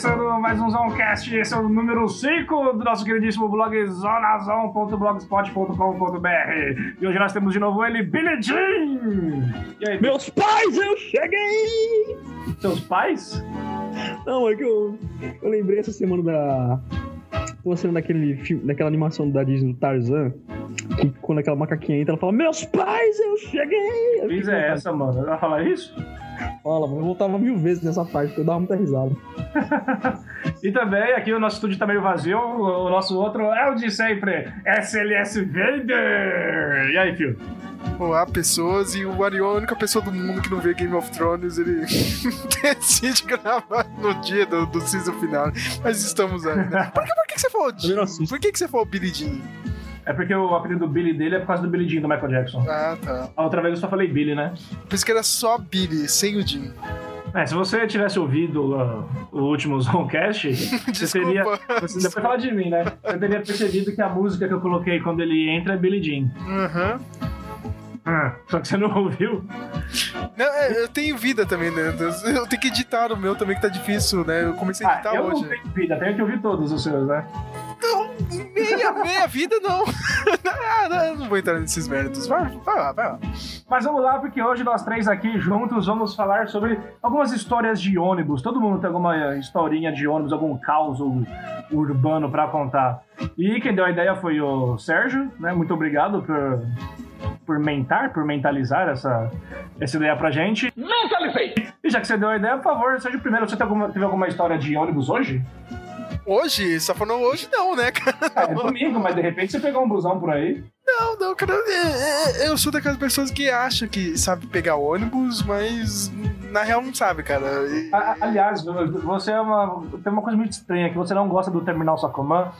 começando mais um Zoncast, esse é o número 5 do nosso queridíssimo blog zonazon.blogspot.com.br E hoje nós temos de novo ele, Billy Jean! E aí, Meus pais, eu cheguei! Seus pais? Não, é que eu, eu lembrei essa semana da... Tô assistindo daquele filme, daquela animação da Disney do Tarzan, que quando aquela macaquinha entra, ela fala, Meus pais, eu cheguei! Fiz é essa, mano? Ela fala isso? Fala, eu voltava mil vezes nessa parte, porque eu dava muita risada. e também, aqui o nosso estúdio tá meio vazio, o nosso outro é o de sempre, SLS Vader! E aí, Fio? Olá, pessoas, e o Arion é a única pessoa do mundo que não vê Game of Thrones, ele decide gravar no dia do, do season final. Mas estamos aí, né? Por que, por que você falou Jean? Por que, que você falou Billy Jean? É porque o apelido do Billy dele é por causa do Billy Jean do Michael Jackson. Ah, tá. A outra vez eu só falei Billy, né? Pensei que era só Billy, sem o Jean. É, se você tivesse ouvido uh, o último Zoncast, você teria. Você, depois fala de mim, né? Você teria percebido que a música que eu coloquei quando ele entra é Billy Jean. Aham. Uhum. Ah, só que você não ouviu? Não, é, eu tenho vida também, né? Eu tenho que editar o meu também, que tá difícil, né? Eu comecei a editar ah, eu hoje. Eu não tenho vida, tenho que ouvir todos os seus, né? Não, meia, meia vida não. ah, não. não. vou entrar nesses méritos. Vai, vai lá, vai lá. Mas vamos lá, porque hoje nós três aqui juntos vamos falar sobre algumas histórias de ônibus. Todo mundo tem alguma historinha de ônibus, algum caos urbano para contar. E quem deu a ideia foi o Sérgio, né? Muito obrigado por por mentar, por mentalizar essa, essa ideia pra gente. Mentalizei! E já que você deu a ideia, por favor, seja o primeiro. Você teve alguma, teve alguma história de ônibus hoje? Hoje? Só falando hoje não, né, cara? É, é domingo, mas de repente você pegou um busão por aí. Não, não, cara. Eu sou daquelas pessoas que acham que sabe pegar ônibus, mas na real não sabe, cara. E... Aliás, você é uma. Tem uma coisa muito estranha, que você não gosta do terminal Sacomã,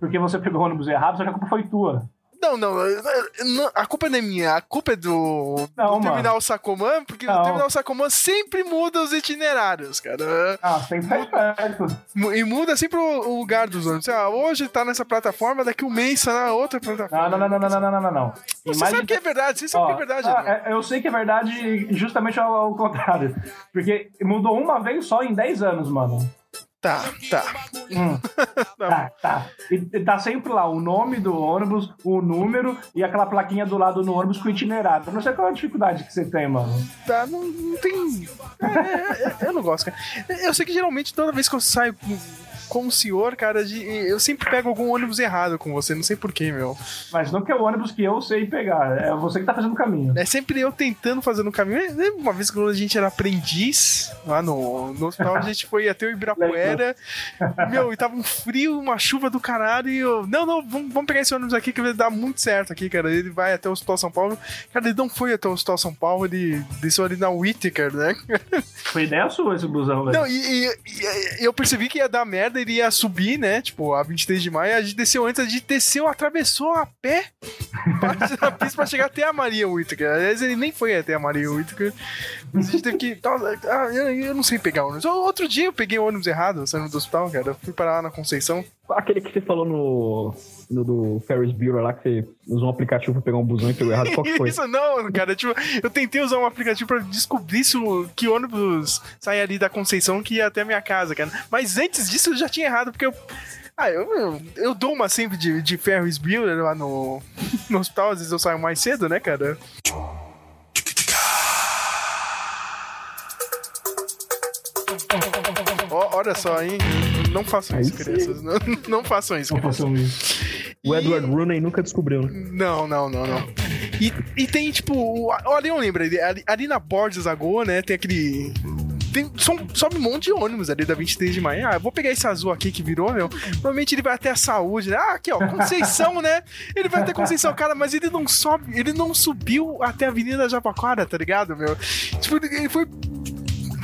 porque você pegou o ônibus errado, só que a culpa foi tua. Não, não, não, a culpa não é minha, a culpa é do, não, do Terminal Sacomã, porque não. o Terminal Sacomã sempre muda os itinerários, cara. Ah, sempre faz perto. E muda sempre o lugar dos ônibus. Ah, hoje tá nessa plataforma, daqui um mês tá na outra plataforma. Não, não, não, não, não, não, não, não. não. Você Imagina... sabe que é verdade, você sabe Ó, que é verdade. Ah, é, eu sei que é verdade justamente ao, ao contrário. Porque mudou uma vez só em 10 anos, mano. Tá, tá. Hum. tá, tá. E tá sempre lá o nome do ônibus, o número e aquela plaquinha do lado do ônibus com o itinerário. Eu não sei qual é a dificuldade que você tem, mano. Tá, não, não tem. É, é, é eu não gosto, cara. Eu sei que geralmente toda vez que eu saio com o senhor, cara, de, eu sempre pego algum ônibus errado com você, não sei porquê, meu. Mas não que é o ônibus que eu sei pegar, é você que tá fazendo o caminho. É sempre eu tentando fazer o caminho. Uma vez que a gente era aprendiz, lá no, no hospital, a gente foi até o Ibirapuera, meu, e tava um frio, uma chuva do caralho, e eu, não, não, vamos, vamos pegar esse ônibus aqui que vai dar muito certo aqui, cara. Ele vai até o Hospital São Paulo. Cara, ele não foi até o Hospital São Paulo, ele desceu ali na Whittaker, né? Foi ideia sua esse busão, velho. Não, e, e, e eu percebi que ia dar merda, iria subir, né? Tipo, a 23 de maio, a gente desceu antes, a gente desceu, atravessou a pé a pista pra chegar até a Maria Whittaker. Aliás, ele nem foi até a Maria Whittaker. A gente teve que. Ah, eu não sei pegar ônibus. Outro dia eu peguei o ônibus errado, saindo do hospital, cara. Eu fui parar lá na Conceição. Aquele que você falou no, no do Ferris Bueller lá, que você usou um aplicativo pra pegar um busão e pegou errado. Qual que foi? Isso não, cara. Tipo, eu tentei usar um aplicativo pra descobrir se o, que ônibus sai ali da Conceição que ia até a minha casa, cara. Mas antes disso eu já tinha errado, porque eu. Ah, eu, eu, eu dou uma sempre de, de Ferris Bueller lá no, no hospital, às vezes eu saio mais cedo, né, cara? Olha só, hein? Não façam isso, crianças. Não, não, façam isso. Não façam isso. O Edward Rooney nunca descobriu, né? Não, não, não, não. E, e tem, tipo, olha, eu lembro, ali, ali na Borges Lagoa, né, tem aquele tem, sobe um monte de ônibus ali da 23 de maio. Ah, eu vou pegar esse azul aqui que virou, meu. Provavelmente ele vai até a saúde, né? Ah, aqui, ó, Conceição, né? Ele vai até Conceição, cara, mas ele não sobe, ele não subiu até a Avenida Jabaquara, tá ligado, meu? Tipo, ele foi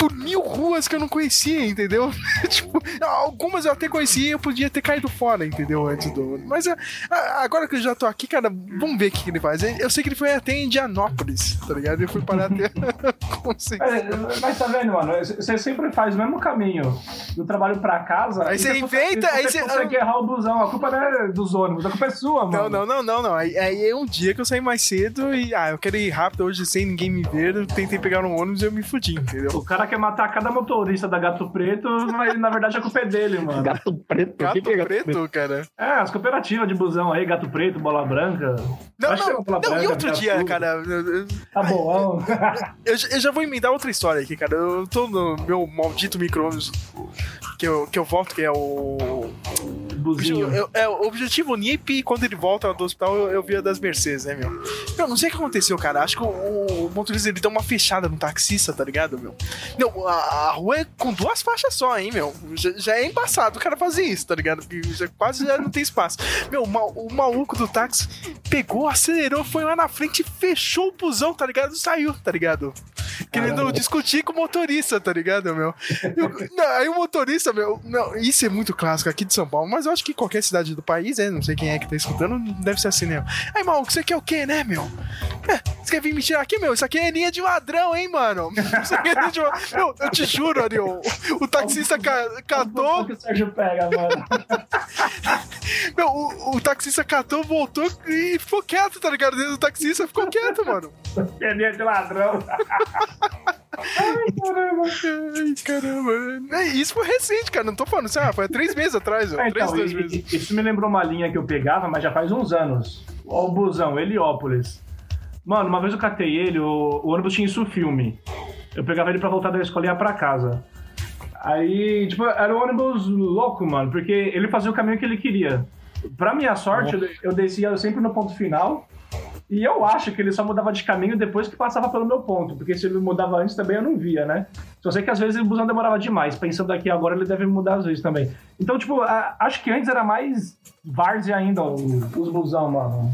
por mil ruas que eu não conhecia, entendeu? tipo, algumas eu até conhecia e eu podia ter caído fora, entendeu? Antes do. Mas ah, ah, agora que eu já tô aqui, cara, vamos ver o que ele faz. Eu sei que ele foi até Indianópolis, tá ligado? Ele foi parar até. mas, mas tá vendo, mano? Você sempre faz o mesmo caminho do trabalho pra casa. Aí você inventa. Aí você consegue errar o busão. A culpa não é dos ônibus, a culpa é sua, mano. Não, não, não, não, não. Aí, aí é um dia que eu saí mais cedo e, ah, eu quero ir rápido hoje sem ninguém me ver. Eu tentei pegar um ônibus e eu me fudi, entendeu? O cara quer matar cada motorista da Gato Preto, mas na verdade a culpa é dele, mano. Gato preto? Gato que que é gato preto, cara. É, as cooperativas de busão aí, Gato Preto, Bola Branca. Não, Acho não, não, e Branca, outro Gato dia, Sul. cara, Tá bom. eu já- eu já vou emendar outra história aqui, cara. Eu tô no meu maldito micro-ônibus que eu, que eu volto, que é o. Buzinho. Eu- é, o objetivo NIP, e quando ele volta do hospital, eu, eu vi a das Mercedes, né, meu? Eu não sei o que aconteceu, cara. Acho que o, o motorista ele deu uma fechada no taxista, tá ligado, meu? Não, a, rua é com duas faixas só, hein, meu? Já, já é embaçado o cara fazer isso, tá ligado? Já, quase já não tem espaço. Meu, o maluco do táxi pegou, acelerou, foi lá na frente, fechou o busão, tá ligado? Saiu, tá ligado? Querendo Caramba. discutir com o motorista, tá ligado, meu? Eu- não, aí o motorista, meu, não, isso é muito clássico aqui de São Paulo, mas eu acho que qualquer cidade do país, é, não sei quem é que tá escutando, deve ser assim, né? Aí, maluco, você quer o quê, né, meu? É, você quer vir me tirar aqui, meu? Isso aqui é linha de ladrão, hein, mano? Isso aqui é linha de ladrão. Meu, eu te juro, Ariel, o taxista ca- catou, O que o Sérgio pega, mano? meu, o, o taxista catou, voltou e ficou quieto, tá ligado? Dentro do taxista ficou quieto, mano. Peninha de ladrão. Ai, caramba. Ai, caramba. É, Isso foi recente, cara. Não tô falando assim, ah, foi há três meses atrás, ó. É, três, então, dois e- meses. isso me lembrou uma linha que eu pegava, mas já faz uns anos. Ó, o busão, Heliópolis. Mano, uma vez eu catei ele, o, o ônibus tinha isso filme. Eu pegava ele pra voltar da escola e ia pra casa. Aí, tipo, era um ônibus louco, mano, porque ele fazia o caminho que ele queria. Pra minha sorte, eu descia sempre no ponto final. E eu acho que ele só mudava de caminho depois que passava pelo meu ponto, porque se ele mudava antes também eu não via, né? Só sei que às vezes o busão demorava demais. Pensando aqui agora, ele deve mudar às vezes também. Então, tipo, a- acho que antes era mais várzea ainda o- os busão, mano.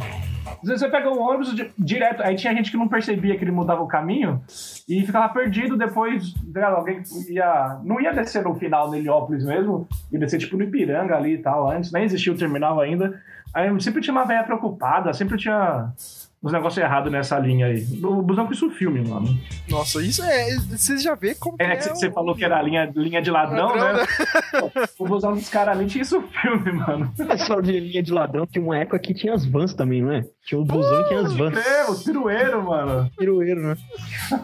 Às vezes você pega um ônibus di- direto, aí tinha gente que não percebia que ele mudava o caminho e ficava perdido depois, alguém ia. Não ia descer no final no Heliópolis mesmo, ia descer tipo no Ipiranga ali e tal, antes, nem existia o terminal ainda. Aí sempre tinha uma velha preocupada, sempre tinha uns negócios errados nessa linha aí. O busão com isso filme, mano. Nossa, isso é. Você já vê como. É, que você o- falou que era linha, linha de ladrão, Ladrão, né? O busão dos caras ali tinha isso filme, mano. Essa falou de linha de ladrão, tinha uma época que tinha as vans também, não é? Tinha o busão e tinha as vans. É, o pirueiro, mano. Pirueiro, né?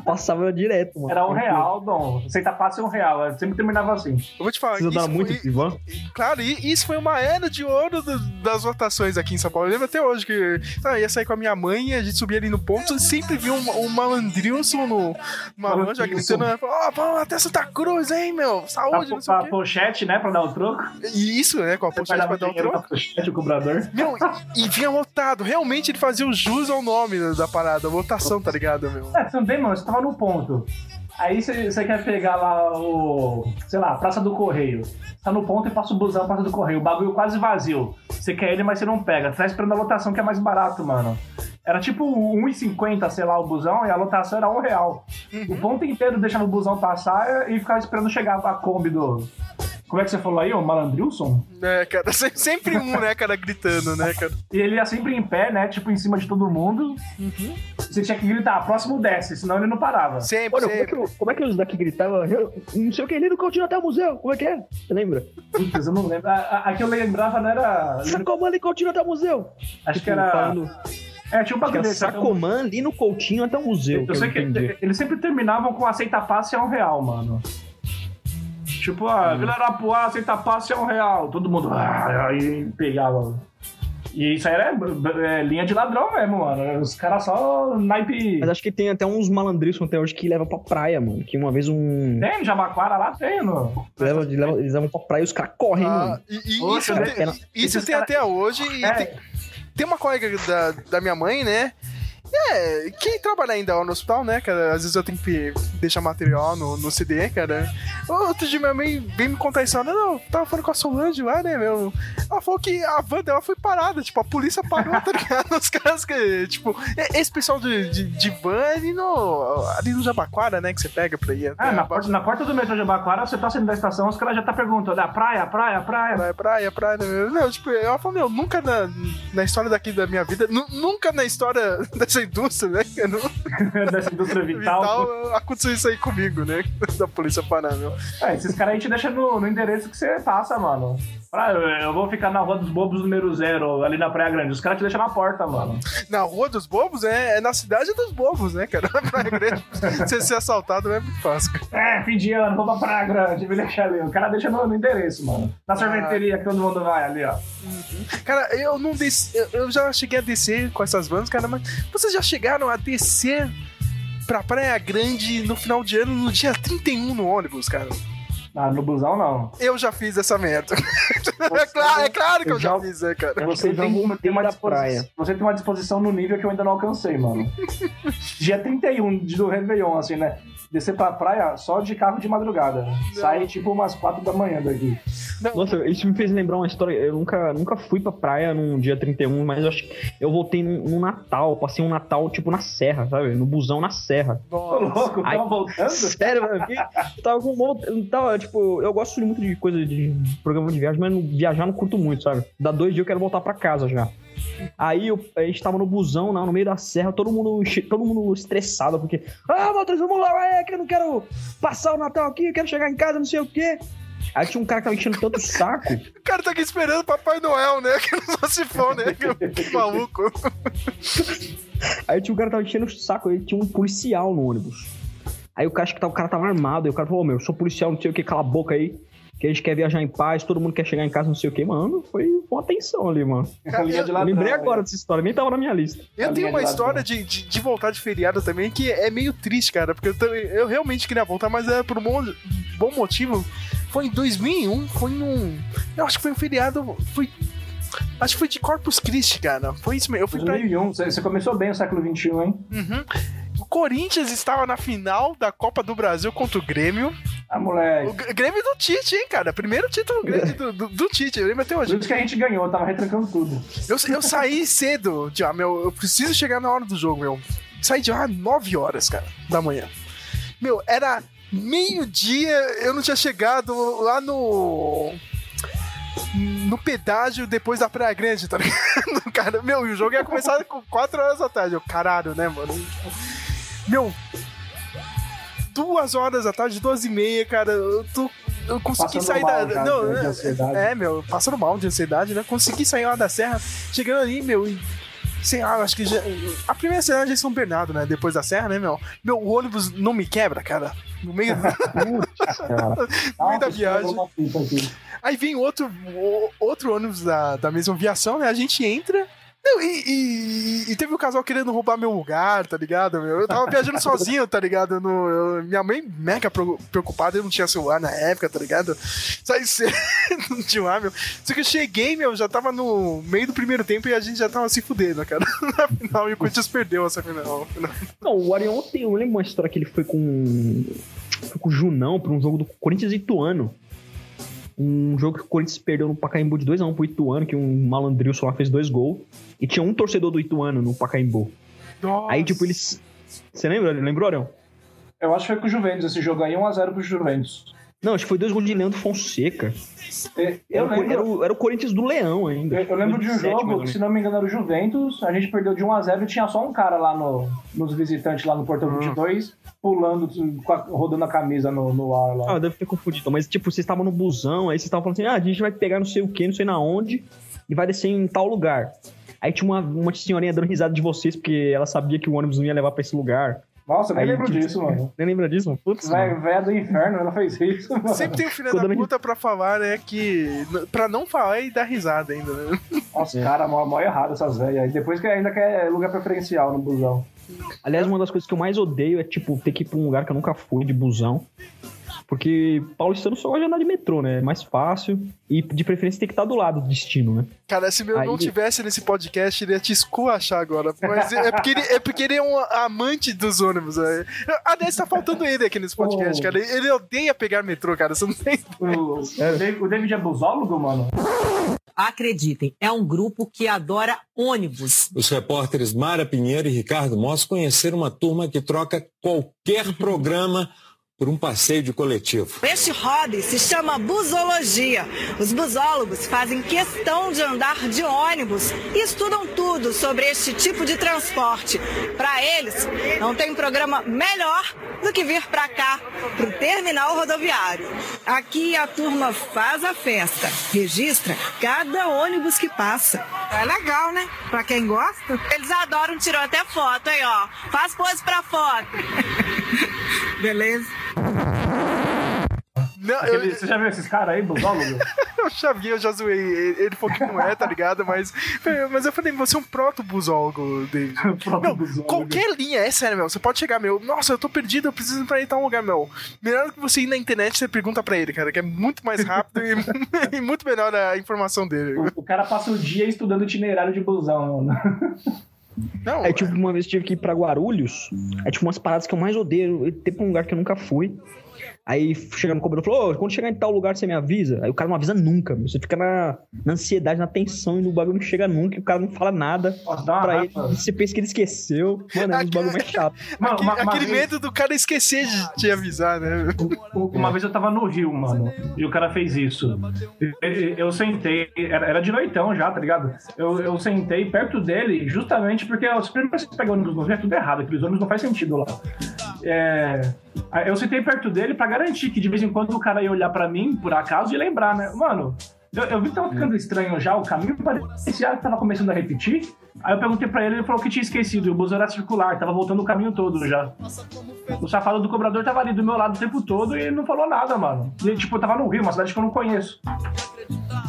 Passava direto, mano. Era um real, Dom. Aceita passe um real. Eu sempre terminava assim. Eu vou te falar. Isso dar muito foi-? Claro, e isso foi uma era de ouro do- das votações aqui em São Paulo. Eu lembro até hoje que ah, ia sair com a minha mãe, a gente subia ali no ponto e sempre viu um, um malandrilson no, Malandrilson. gritando: Ó, vamos até Santa Cruz, hein, meu? Saúde, A, não sei o a quê. pochete, né, pra dar o troco. E isso, né? Com a Você pochete pra dar o troco. pochete, o cobrador. Meu, e vinha lotado. Realmente ele fazia o jus ao nome da parada, votação, tá ligado, meu? É, também, mano, você tava no ponto. Aí você quer pegar lá o. sei lá, Praça do Correio. Você tá no ponto e passa o busão Praça do Correio. O bagulho quase vazio. Você quer ele, mas você não pega. Você tá esperando a lotação que é mais barato, mano. Era tipo 1,50, sei lá, o busão, e a lotação era um real. O ponto inteiro deixava o busão passar e ficava esperando chegar a Kombi do. Como é que você falou aí, o Malandrilson? É, cara, se- sempre um, né, cara, gritando, né, cara? E ele ia sempre em pé, né? Tipo, em cima de todo mundo. Você tinha que gritar, próximo desce, senão ele não parava. Sempre, Olha, como é, sempre. que, como é que os daqui gritavam? Eu Não sei o que, ali no continua até o museu. Como é que é? Você lembra? Putz, eu não lembro. A, a, a que eu lembrava não era. Sacomã ali continua até o museu. Acho Tipo, que era. falando- É, tinha um bagulho desse. até um- Sacomã ali no Coutinho até o museu. Eu sei que eles sempre terminavam com aceita passe é um real, mano. Tipo, ah, Vila Arapuá, aceita passe é um real. Todo mundo. Ah, aí pegava. E isso aí era é, linha de ladrão mesmo, mano. Os caras só naipe. Mas acho que tem até uns malandrilhos até hoje que levam pra praia, mano. Que uma vez um. Tem no Jabaquara lá, tem, no. Leva, leva- eles levam pra praia e os caras correm, Ah, mano. e, e Poxa, isso, né? tem, isso tem cara- até hoje. E É. tem, tem uma colega da, da minha mãe, né? É, quem trabalha ainda lá no hospital, né, cara? Às vezes eu tenho que deixar material no, no CD, cara. Outro dia minha mãe veio me contar isso. Ela, não, tava falando com a Solange lá, né, meu? Ela falou que a van dela foi parada, tipo, a polícia parou, tá ligado? Os caras que, tipo, é- esse pessoal de, de, de van é ali no, ali no Jabaquara, né, que você pega pra ir Ah, na porta, na porta do metrô Jabaquara, você tá saindo da estação, os caras já tá perguntando, ah, praia, praia, praia. Praia, praia, praia. né? Não, tipo, ela falou, meu, nunca na, na história daqui da minha vida, nu- nunca na história dessa indústria, né? Nu- Dessa indústria vital. Vital, aconteceu isso aí comigo, né? Da Polícia Paraná, meu. É, esses caras aí te deixam no, no endereço que você passa, mano. Pra, eu vou ficar na Rua dos Bobos número zero, ali na Praia Grande. Os caras te deixam na porta, mano. Na Rua dos Bobos é, é na cidade dos bobos, né, cara? Na Praia Grande. Você ser assaltado não é muito fácil. cara. É, fim de ano, vou pra Praia Grande, me deixa ali. O cara deixa no, no endereço, mano. Na sorveteria que todo mundo vai ali, ó. Cara, eu não desci. Eu, eu já cheguei a descer com essas vans, cara, mas vocês já chegaram a descer pra Praia Grande no final de ano, no dia 31 no ônibus, cara? Ah, no busão não. Eu já fiz essa merda. é, claro, é claro que eu, Eu já já- fiz, né, cara? Você tem, já tem uma praia. você tem uma disposição no nível que eu ainda não alcancei, mano. Dia 31 de- do Réveillon, assim, né? Descer pra praia só de carro de madrugada. Sai tipo umas 4 da manhã daqui. Nossa, isso me fez lembrar uma história. Eu nunca, nunca fui pra praia num dia 31, mas eu acho que eu voltei num, num Natal. Passei um Natal, tipo, na serra, sabe? No busão na serra. Ô, Nossa. louco, Ai. tava voltando? Sério, mano. Eu tava com. eu Tava, tipo, eu gosto muito de coisa de programa de viagem, mas não- viajar não curto muito, sabe? Dá dois dias eu quero voltar pra casa já. Aí eu, a gente tava no busão, lá no meio da serra, todo mundo, todo mundo estressado, porque. Ah, Walter, vamos lá, é que eu não quero passar o Natal aqui, eu quero chegar em casa, não sei o quê. Aí tinha um cara que tava enchendo tanto o saco. O cara tá aqui esperando Papai Noel, né? Que não se for, né? Que maluco. Aí tinha um cara que tava enchendo o saco, aí tinha um policial no ônibus. Aí o cara, acho que o cara tava armado, aí o cara falou, "Ô, meu, eu sou policial, não sei o que, cala a boca aí. Que a gente quer viajar em paz, todo mundo quer chegar em casa, não sei o que, mano. Foi uma tensão ali, mano. Linha de Eu ladrão, lembrei né? agora dessa história, nem tava na minha lista. Eu A tenho uma de história de, de, de voltar de feriado também que é meio triste, cara. Porque eu, também- eu realmente queria voltar, mas é por um bom, bom motivo. Foi em 2001, foi num. Eu acho que foi um feriado. Foi. Acho que foi de Corpus Christi, cara. Foi isso mesmo. Eu fui pra. 2001, você você começou bem o século XXI, hein? Uhum. O Corinthians estava na final da Copa do Brasil contra o Grêmio. Ah, O moleque. G- Grêmio do Tite, hein, cara? Primeiro título grande do, do, do Tite. Eu lembro até hoje. isso que a gente ganhou, tava retrancando tudo. Eu, eu saí cedo, já, meu. Eu preciso chegar na hora do jogo, meu. Saí de lá 9 horas, cara, da manhã. Meu, era meio-dia, eu não tinha chegado lá no. No pedágio depois da Praia Grande, tá ligado? Cara, meu, e o jogo ia começar com 4 horas da tarde. Eu, caralho, né, mano? Meu. Duas horas da tarde, duas e meia, cara. Eu tô. Eu consegui Passando sair mal da. já, não, de é- ansiedade. é, meu, passando mal de ansiedade, né? Consegui sair lá da serra, chegando ali, meu, e. Sei lá, acho que já. A primeira cidade é São Bernardo, né? Depois da serra, né, meu? Meu, o ônibus não me quebra, cara. No meio. Cara. no meio da viagem. Aí vem outro, outro ônibus da, da mesma viação, né? A gente entra. Não, e, e- e teve um casal querendo roubar meu lugar, tá ligado? Meu? Eu tava viajando sozinho, tá ligado? No, eu- minha mãe mega preocupada, eu não tinha celular na época, tá ligado? Saí cedo de lá, meu. Só que eu cheguei, meu, já tava no meio do primeiro tempo e a gente já tava se fudendo, cara. Na final, e o Corinthians perdeu essa final. Não, o Arion tem. Eu lembro uma história que ele foi com. Foi com o Junão pra um jogo do Corinthians e Ituano. Um jogo que o Corinthians perdeu no Pacaembu de 2x1 pro Ituano, que um malandrilson lá fez dois gols. E tinha um torcedor do Ituano no Pacaembu. Nossa. Aí, tipo, eles. Você lembra? Lembrou, Arion? Eu acho que foi com o Juventus esse jogo aí, 1x0 pro Juventus. Não, acho que foi dois gols de Leandro Fonseca. Era, Eu o- era, lembro, o, era o Corinthians do Leão ainda. eu, eu lembro de um 2007, mais ou jogo se não me engano, era o Juventus. A gente perdeu de 1x0 e tinha só um cara lá no, nos visitantes, lá no Portão Hum. 22, pulando, a- rodando a camisa no, no ar lá. Ah, deve ter confundido. Mas, tipo, vocês estavam no busão, aí vocês estavam falando assim, ah, a gente vai pegar não sei o que, não sei na onde, e vai descer em tal lugar. Aí tinha uma, uma senhorinha dando risada de vocês, porque ela sabia que o ônibus não ia levar pra esse lugar. Nossa, eu nem Aí, lembro disso, mano. Nem lembra disso, mano? Putz, Véia, do inferno, ela fez isso, mano. Sempre tem o filho da puta pra falar, né? Que. Pra não falar e dar risada ainda, né? Nossa, É. cara, mó, mó errado essas velhas. E depois que ainda quer lugar preferencial no busão. Aliás, uma das coisas que eu mais odeio é, tipo, ter que ir pra um lugar que eu nunca fui de busão. Porque paulistano só gosta de andar de metrô, né? É mais fácil. E de preferência tem que estar do lado do destino, né? Cara, se meu não Aí- tivesse nesse podcast, ele ia te esculachar agora. Mas é porque ele é, porque ele é um amante dos ônibus. Né? Aliás, tá faltando ele aqui nesse podcast, Oh. cara. Ele odeia pegar metrô, cara. Você não tem. O, o, David, o David é busólogo, mano? Acreditem, é um grupo que adora ônibus. Os repórteres Mara Pinheiro e Ricardo Moss conheceram uma turma que troca qualquer programa por um passeio de coletivo. Este hobby se chama busologia. Os busólogos fazem questão de andar de ônibus e estudam tudo sobre este tipo de transporte. Para eles, não tem programa melhor do que vir para cá, para o terminal rodoviário. Aqui a turma faz a festa, registra cada ônibus que passa. É legal, né? Para quem gosta. Eles adoram, tirou até foto aí, ó. Faz pose para foto. Beleza? Não, Aquele- eu, Você já viu esses caras aí, busólogo? eu já vi, eu já zoei. Ele falou que não é, tá ligado? Mas, mas eu falei, você é um proto-busólogo, David. Busólogo. qualquer linha, é sério, meu. Você pode chegar, meu. Nossa, eu tô perdido, eu preciso ir pra ir tal lugar, meu. Melhor que você ir na internet, você pergunta pra ele, cara, que é muito mais rápido e, e muito melhor a informação dele. O, o cara passa o dia estudando itinerário de busão, mano. Não, Aí, tipo, uma vez eu tive que ir pra Guarulhos. É tipo umas paradas que eu mais odeio. Tem pra um lugar que eu nunca fui. Aí chega no cobrador e falou: Ô, quando chegar em tal lugar você me avisa. Aí o cara não avisa nunca. meu. Você fica na, na ansiedade, na tensão e no bagulho não chega nunca. E o cara não fala nada Nossa, dá pra ele. você pensa que ele esqueceu. Mano, é um bagulho mais chato. Mano, aquele, uma, uma aquele vez- medo do cara esquecer de te avisar, né? Uma vez eu tava no Rio, mano, e o cara fez isso. Eu sentei, era de noitão já, tá ligado? Eu, eu sentei perto dele justamente porque os primeiros que pegam ônibus no Rio é tudo errado, aqueles ônibus não faz sentido lá. É, eu sentei perto dele pra garantir que de vez em quando o cara ia olhar pra mim, por acaso, e lembrar, né? Mano, eu, eu vi que tava ficando estranho já, o caminho parecia que tava começando a repetir. Aí eu perguntei pra ele, ele falou que tinha esquecido, e o bus era circular, tava voltando o caminho todo já. O safado do cobrador tava ali do meu lado o tempo todo e ele não falou nada, mano. E, tipo, eu tava no Rio, uma cidade que eu não conheço.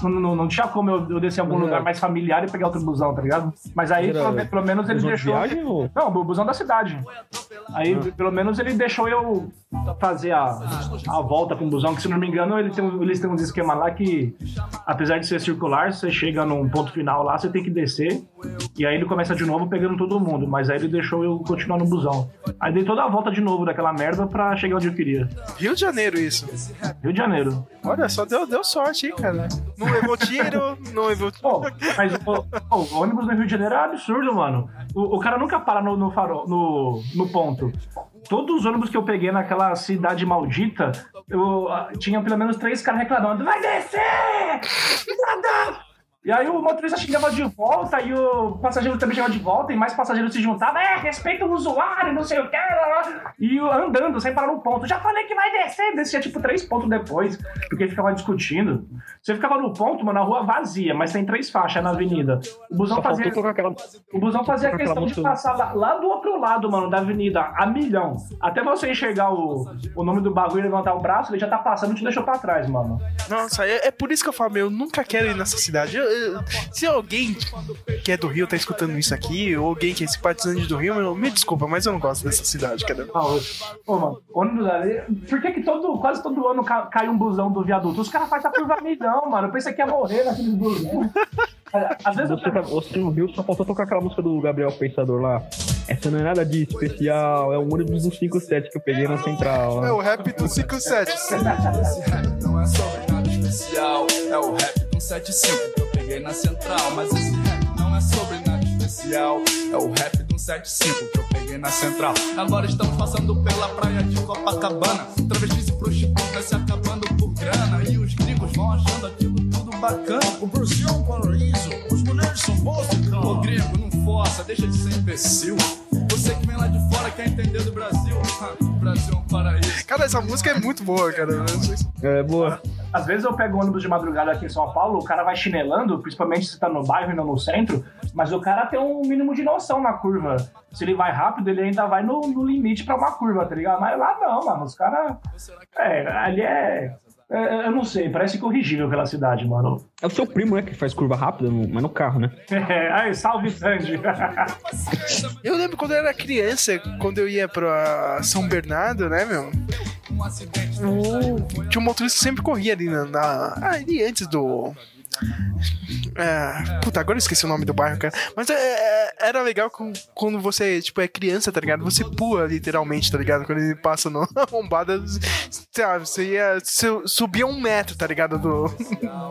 Não, não, não tinha como eu, eu descer em algum Mas lugar mais familiar e pegar outro busão, tá ligado? Mas aí, Era pelo, pelo menos, ele de deixou. viagem ou- Não, o busão da cidade. Aí, pelo menos, ele deixou eu fazer a, a volta com o busão, que se não me engano, ele tem, um- eles têm uns esquemas lá que, apesar de ser circular, você chega num ponto final lá, você tem que descer. E aí ele começa de novo pegando todo mundo. Mas aí ele deixou eu continuar no busão. Aí dei toda a volta de novo daquela merda pra chegar onde eu queria. Rio de Janeiro, isso. Rio de Janeiro. Olha só, deu, deu sorte, hein, cara. Não levou tiro, não levou. Pô, mas pô, o ônibus no Rio de Janeiro é absurdo, mano. O, o cara nunca para no, no farol, no, no ponto. Todos os ônibus que eu peguei naquela cidade maldita, eu ah, tinha pelo menos três caras reclamando: vai descer! Nada! E aí o motorista chegava de volta e o passageiro também chegava de volta e mais passageiros se juntavam. É, respeita o usuário, não sei o que. lá, lá. E andando, sem parar no ponto. Já falei que vai descer. Descia tipo três pontos depois, porque ficava discutindo. Você ficava no ponto, mano, a rua vazia, mas tem três faixas na avenida. O busão Só fazia. aquela. O busão fazia questão de música- passar lá, lá do outro lado, mano, da avenida, a milhão. Até você enxergar o, o nome do bagulho e levantar o braço, ele já tá passando e te deixou pra trás, mano. Nossa, é, é por isso que eu falo, meu, eu nunca quero ir nessa cidade. Eu- se alguém que é do Rio tá escutando isso aqui, ou alguém que é simpatizante do Rio, meu, me desculpa, mas eu não gosto dessa cidade, cara. Ah, ô, Ô, mano, ônibus ali. Por que, que todo, quase todo ano ca- cai um busão do viaduto? Os caras fazem a curva milhão, mano. Eu pensei que ia morrer naqueles busão. Às vezes eu Você, tá- você só faltou tocar aquela música do Gabriel Pensador lá. Essa não é nada de especial, é um ônibus do 57 que eu peguei na central. É Lá. o rap do 57. Não é sobre nada especial, é o rap do 175 que eu peguei na central. Mas esse rap não é sobre nada especial, é o rap do 175 que eu peguei na central. Agora estamos passando pela praia de Copacabana. Travestis e prostitutas se acabando por grana. E os gringos vão achando aquilo tudo bacana. O Brasil é um paraíso, as mulheres são boas de cama. Ô gringo, força, deixa de ser imbecil. Você que vem lá de fora quer entender do Brasil. O Brasil é um paraíso. Cara, essa música é muito boa, cara. É, boa. Às vezes eu pego ônibus de madrugada aqui em São Paulo, o cara vai chinelando, principalmente se tá no bairro e não no centro, mas o cara tem um mínimo de noção na curva. Se ele vai rápido, ele ainda vai no, no limite pra uma curva, tá ligado? Mas lá não, mano. Os caras. É, ali é, é- Eu não sei, parece corrigível pela cidade, mano. É o seu primo, né, que faz curva rápida, mas no carro, né? É, aí, salve, Sandy. Eu lembro quando eu era criança, quando eu ia pra São Bernardo, né, meu? o- Tinha um motorista que sempre corria ali na. na ah, ali antes do. É, puta, agora eu esqueci o nome do bairro, cara. Mas é, é, era legal com- quando você, tipo, é criança, tá ligado? Você pula literalmente, tá ligado? Quando ele passa na lombada, sabe? Você ia. Você subia um metro, tá ligado? Do,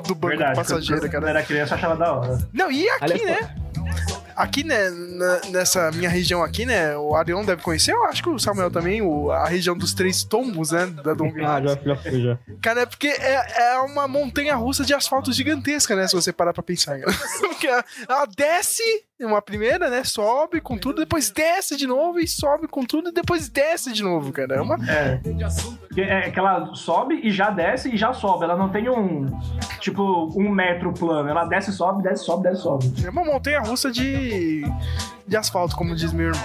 do banco do passageiro, Quando eu cara. era criança, eu achava da hora. Não, e aqui, Aliás, né? Aqui, né, na- nessa minha região aqui, né, o Arion deve conhecer, eu acho que o Samuel também, o- a região dos Três Tombos, né, da Dom Ah, já, já fui, já. Cara, é porque é, é uma montanha russa de asfalto gigantesca, né? Se você parar pra pensar. Porque ela, ela desce uma primeira, né? Sobe com tudo, depois desce de novo e sobe com tudo e depois desce de novo, cara. É uma. É. É que ela sobe e já desce e já sobe. Ela não tem um, tipo, um metro plano. Ela desce, sobe, desce, sobe, desce, sobe. É uma montanha russa de. de asfalto, como diz meu irmão.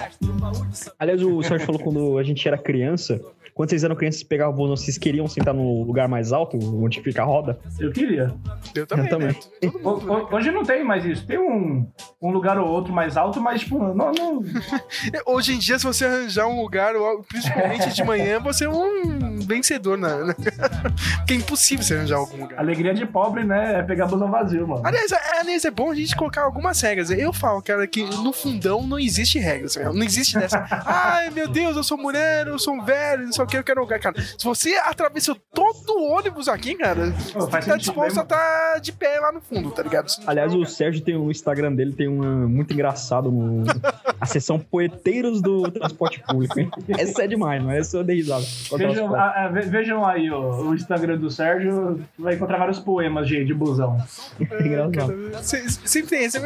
Aliás, o Sérgio falou quando a gente era criança. Quando vocês eram crianças e pegavam o busão, vocês queriam sentar no lugar mais alto, onde fica a roda? Eu queria. Eu também. Eu também. Né? Ho- Hoje não tem mais isso. Tem um, um lugar ou outro mais alto, mas, tipo, não. não... Hoje em dia, se você arranjar um lugar, principalmente de manhã, você é um vencedor, né? Porque é impossível você arranjar algum lugar. Alegria de pobre, né? É pegar busão vazio, mano. Aliás, é, aliás, é bom a gente colocar algumas regras. Eu falo, cara, que no fundão não existe regras. Não existe dessa. Ai, meu Deus, eu sou mulher, eu sou um velho, não sei eu quero lugar. Cara, se você atravessou todo o ônibus aqui, cara, você tá sentido disposto a estar de pé lá no fundo, tá ligado? Aliás, o Sérgio tem o Instagram dele, tem uma muito engraçado no, a seção Poeteiros do Transporte Público. hein? Essa é demais, não é? Essa eu dei risada. Vejam, a- a- ve- vejam aí o, o Instagram do Sérgio, vai encontrar vários poemas de, de busão. É engraçado. Cara, sempre tem esse.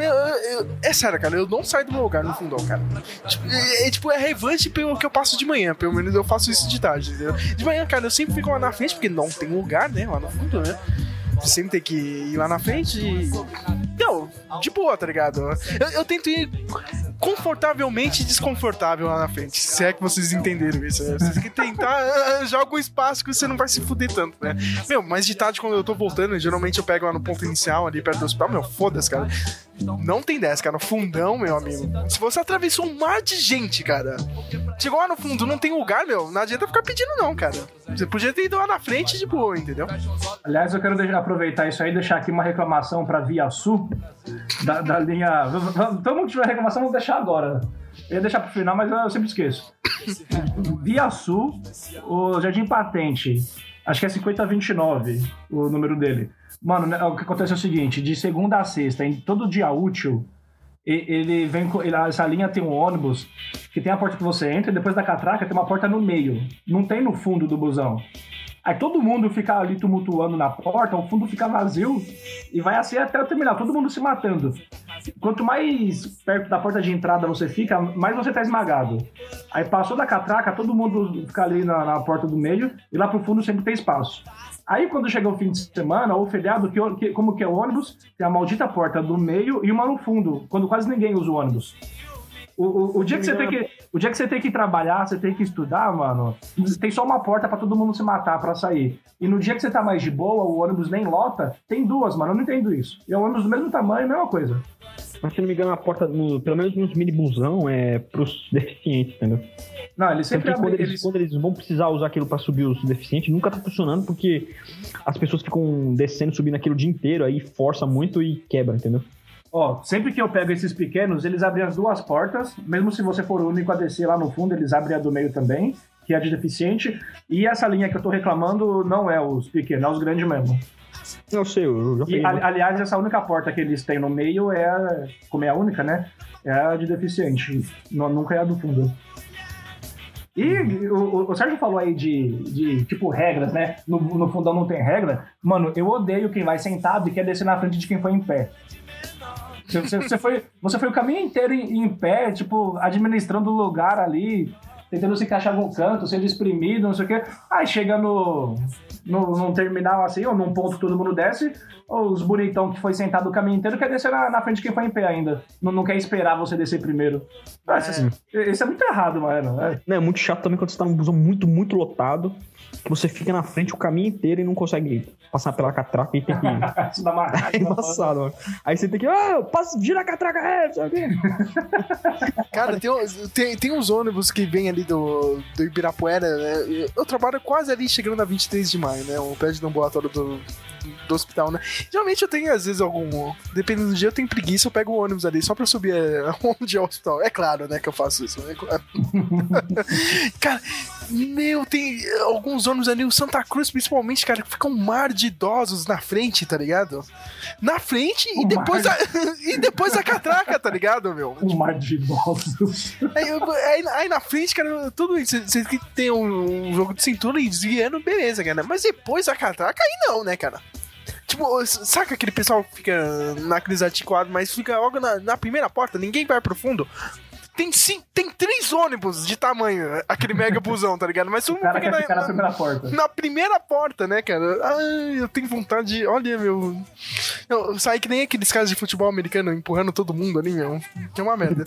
É sério, cara, eu não saio do meu lugar no fundão, cara. Tipo, é, é, tipo, é relevante pelo que eu passo de manhã. Pelo menos eu faço isso de tarde, entendeu? De manhã, cara, eu sempre fico lá na frente, porque não tem lugar, né? Lá no fundo, né? Sempre tem que ir lá na frente e. Não, de boa, tá ligado? Eu, eu tento ir confortavelmente desconfortável lá na frente. Se é que vocês entenderam isso. né? Você tem que tentar arranjar algum espaço que você não vai se fuder tanto, né? Meu, mas de tarde, quando eu tô voltando, geralmente eu pego lá no ponto inicial, ali perto do hospital. Meu, foda-se, cara. Não tem dessa, cara. No fundão, meu amigo. Se você atravessou um mar de gente, cara. Chegou lá no fundo, não tem lugar, meu. Não adianta ficar pedindo, não, cara. Você podia ter ido lá na frente de boa, entendeu? Aliás, eu quero deixar- aproveitar isso aí e deixar aqui uma reclamação pra Via Sul, da, da linha. Todo mundo que tiver reclamação, vou deixar agora. Eu ia deixar pro final, mas eu sempre esqueço. Via Sul, o Jardim Patente, acho que é 5029 o número dele. Mano, né, o que acontece é o seguinte: de segunda a sexta, em todo dia útil, ele vem com. Essa linha tem um ônibus que tem a porta que você entra e depois da catraca tem uma porta no meio. Não tem no fundo do busão. Aí todo mundo fica ali tumultuando na porta, o fundo fica vazio e vai assim até eu terminar, todo mundo se matando. Quanto mais perto da porta de entrada você fica, mais você tá esmagado. Aí passou da catraca, todo mundo fica ali na, na porta do meio e lá pro fundo sempre tem espaço. Aí quando chega o fim de semana ou feriado, que, que- como que é o ônibus, tem a maldita porta do meio e uma no fundo, quando quase ninguém usa o ônibus. O, o- o dia que você tem que, o dia que você tem que trabalhar, você tem que estudar, mano, tem só uma porta pra todo mundo se matar pra sair. E no dia que você tá mais de boa, o ônibus nem lota, tem duas, mano. Eu não entendo isso. E é um ônibus do mesmo tamanho, mesma coisa. Mas se não me engano, a porta, no- pelo menos nos mini busão, é pros deficientes, entendeu? Não, eles sempre que quando eles, Eles... quando eles vão precisar usar aquilo pra subir os deficientes, nunca tá funcionando porque as pessoas ficam descendo, subindo aquilo o dia inteiro, aí força muito e quebra, entendeu? Ó, sempre que eu pego esses pequenos, eles abrem as duas portas. Mesmo se você for o único a descer lá no fundo, eles abrem a do meio também, que é a de deficiente. E essa linha que eu tô reclamando não é os pequenos, é os grandes mesmo. Eu sei, eu já E, aliás, essa única porta que eles têm no meio é, como é a única, né? É a de deficiente. Nu- nunca é a do fundo. E o, o- o Sérgio falou aí de, de, tipo, regras, né? No, no fundão não tem regra. Mano, eu odeio quem vai sentado e quer descer na frente de quem foi em pé. Você, você- você foi, você foi o caminho inteiro em, em pé, tipo, administrando o lugar ali, tentando se encaixar algum canto, sendo exprimido, não sei o quê. Aí chega no, no, num terminal assim, ou num ponto que todo mundo desce, ou os bonitão que foi sentado o caminho inteiro quer descer na, na frente de quem foi em pé ainda. Não, não quer esperar você descer primeiro. Ah, Isso, isso é muito errado, mano. É. Não, é muito chato também quando você tá num busão muito, muito lotado, você fica na frente o caminho inteiro e não consegue passar pela catraca e tem que. Isso dá uma É embaçado, mano. Aí você tem que. Ah, passa, gira a catraca, é, quê. Cara, tem, uns- tem, tem uns ônibus que vêm ali do, do Ibirapuera, né? Eu trabalho quase ali chegando na 23 de maio, né? O prédio do ambulatório do, do hospital, né? Geralmente eu tenho, às vezes, algum. Dependendo do dia, eu tenho preguiça, eu pego o ônibus ali só pra subir é, onde é o hospital. É claro, né, que eu faço isso. né? Cara, Meu, tem alguns ônibus ali, o Santa Cruz principalmente, cara, fica um mar de idosos na frente, tá ligado? Na frente e depois, mar. a, e depois a catraca, tá ligado, meu? Um mar de idosos. Aí, aí- aí na frente, cara, tudo isso. Você tem que um, um jogo de cintura e desviando, beleza, cara. Mas depois a catraca, aí não, né, cara? Tipo, saca aquele pessoal que fica naqueles articulados, mas fica logo na, na primeira porta, ninguém vai pro fundo? Tem, sim, tem três ônibus de tamanho, aquele mega busão, tá ligado? Mas O cara quer ficar na na, primeira porta. na primeira porta, né, cara? Ai, eu tenho vontade de. Olha, meu. Eu saí que nem aqueles caras de futebol americano empurrando todo mundo ali, meu. Que é uma merda.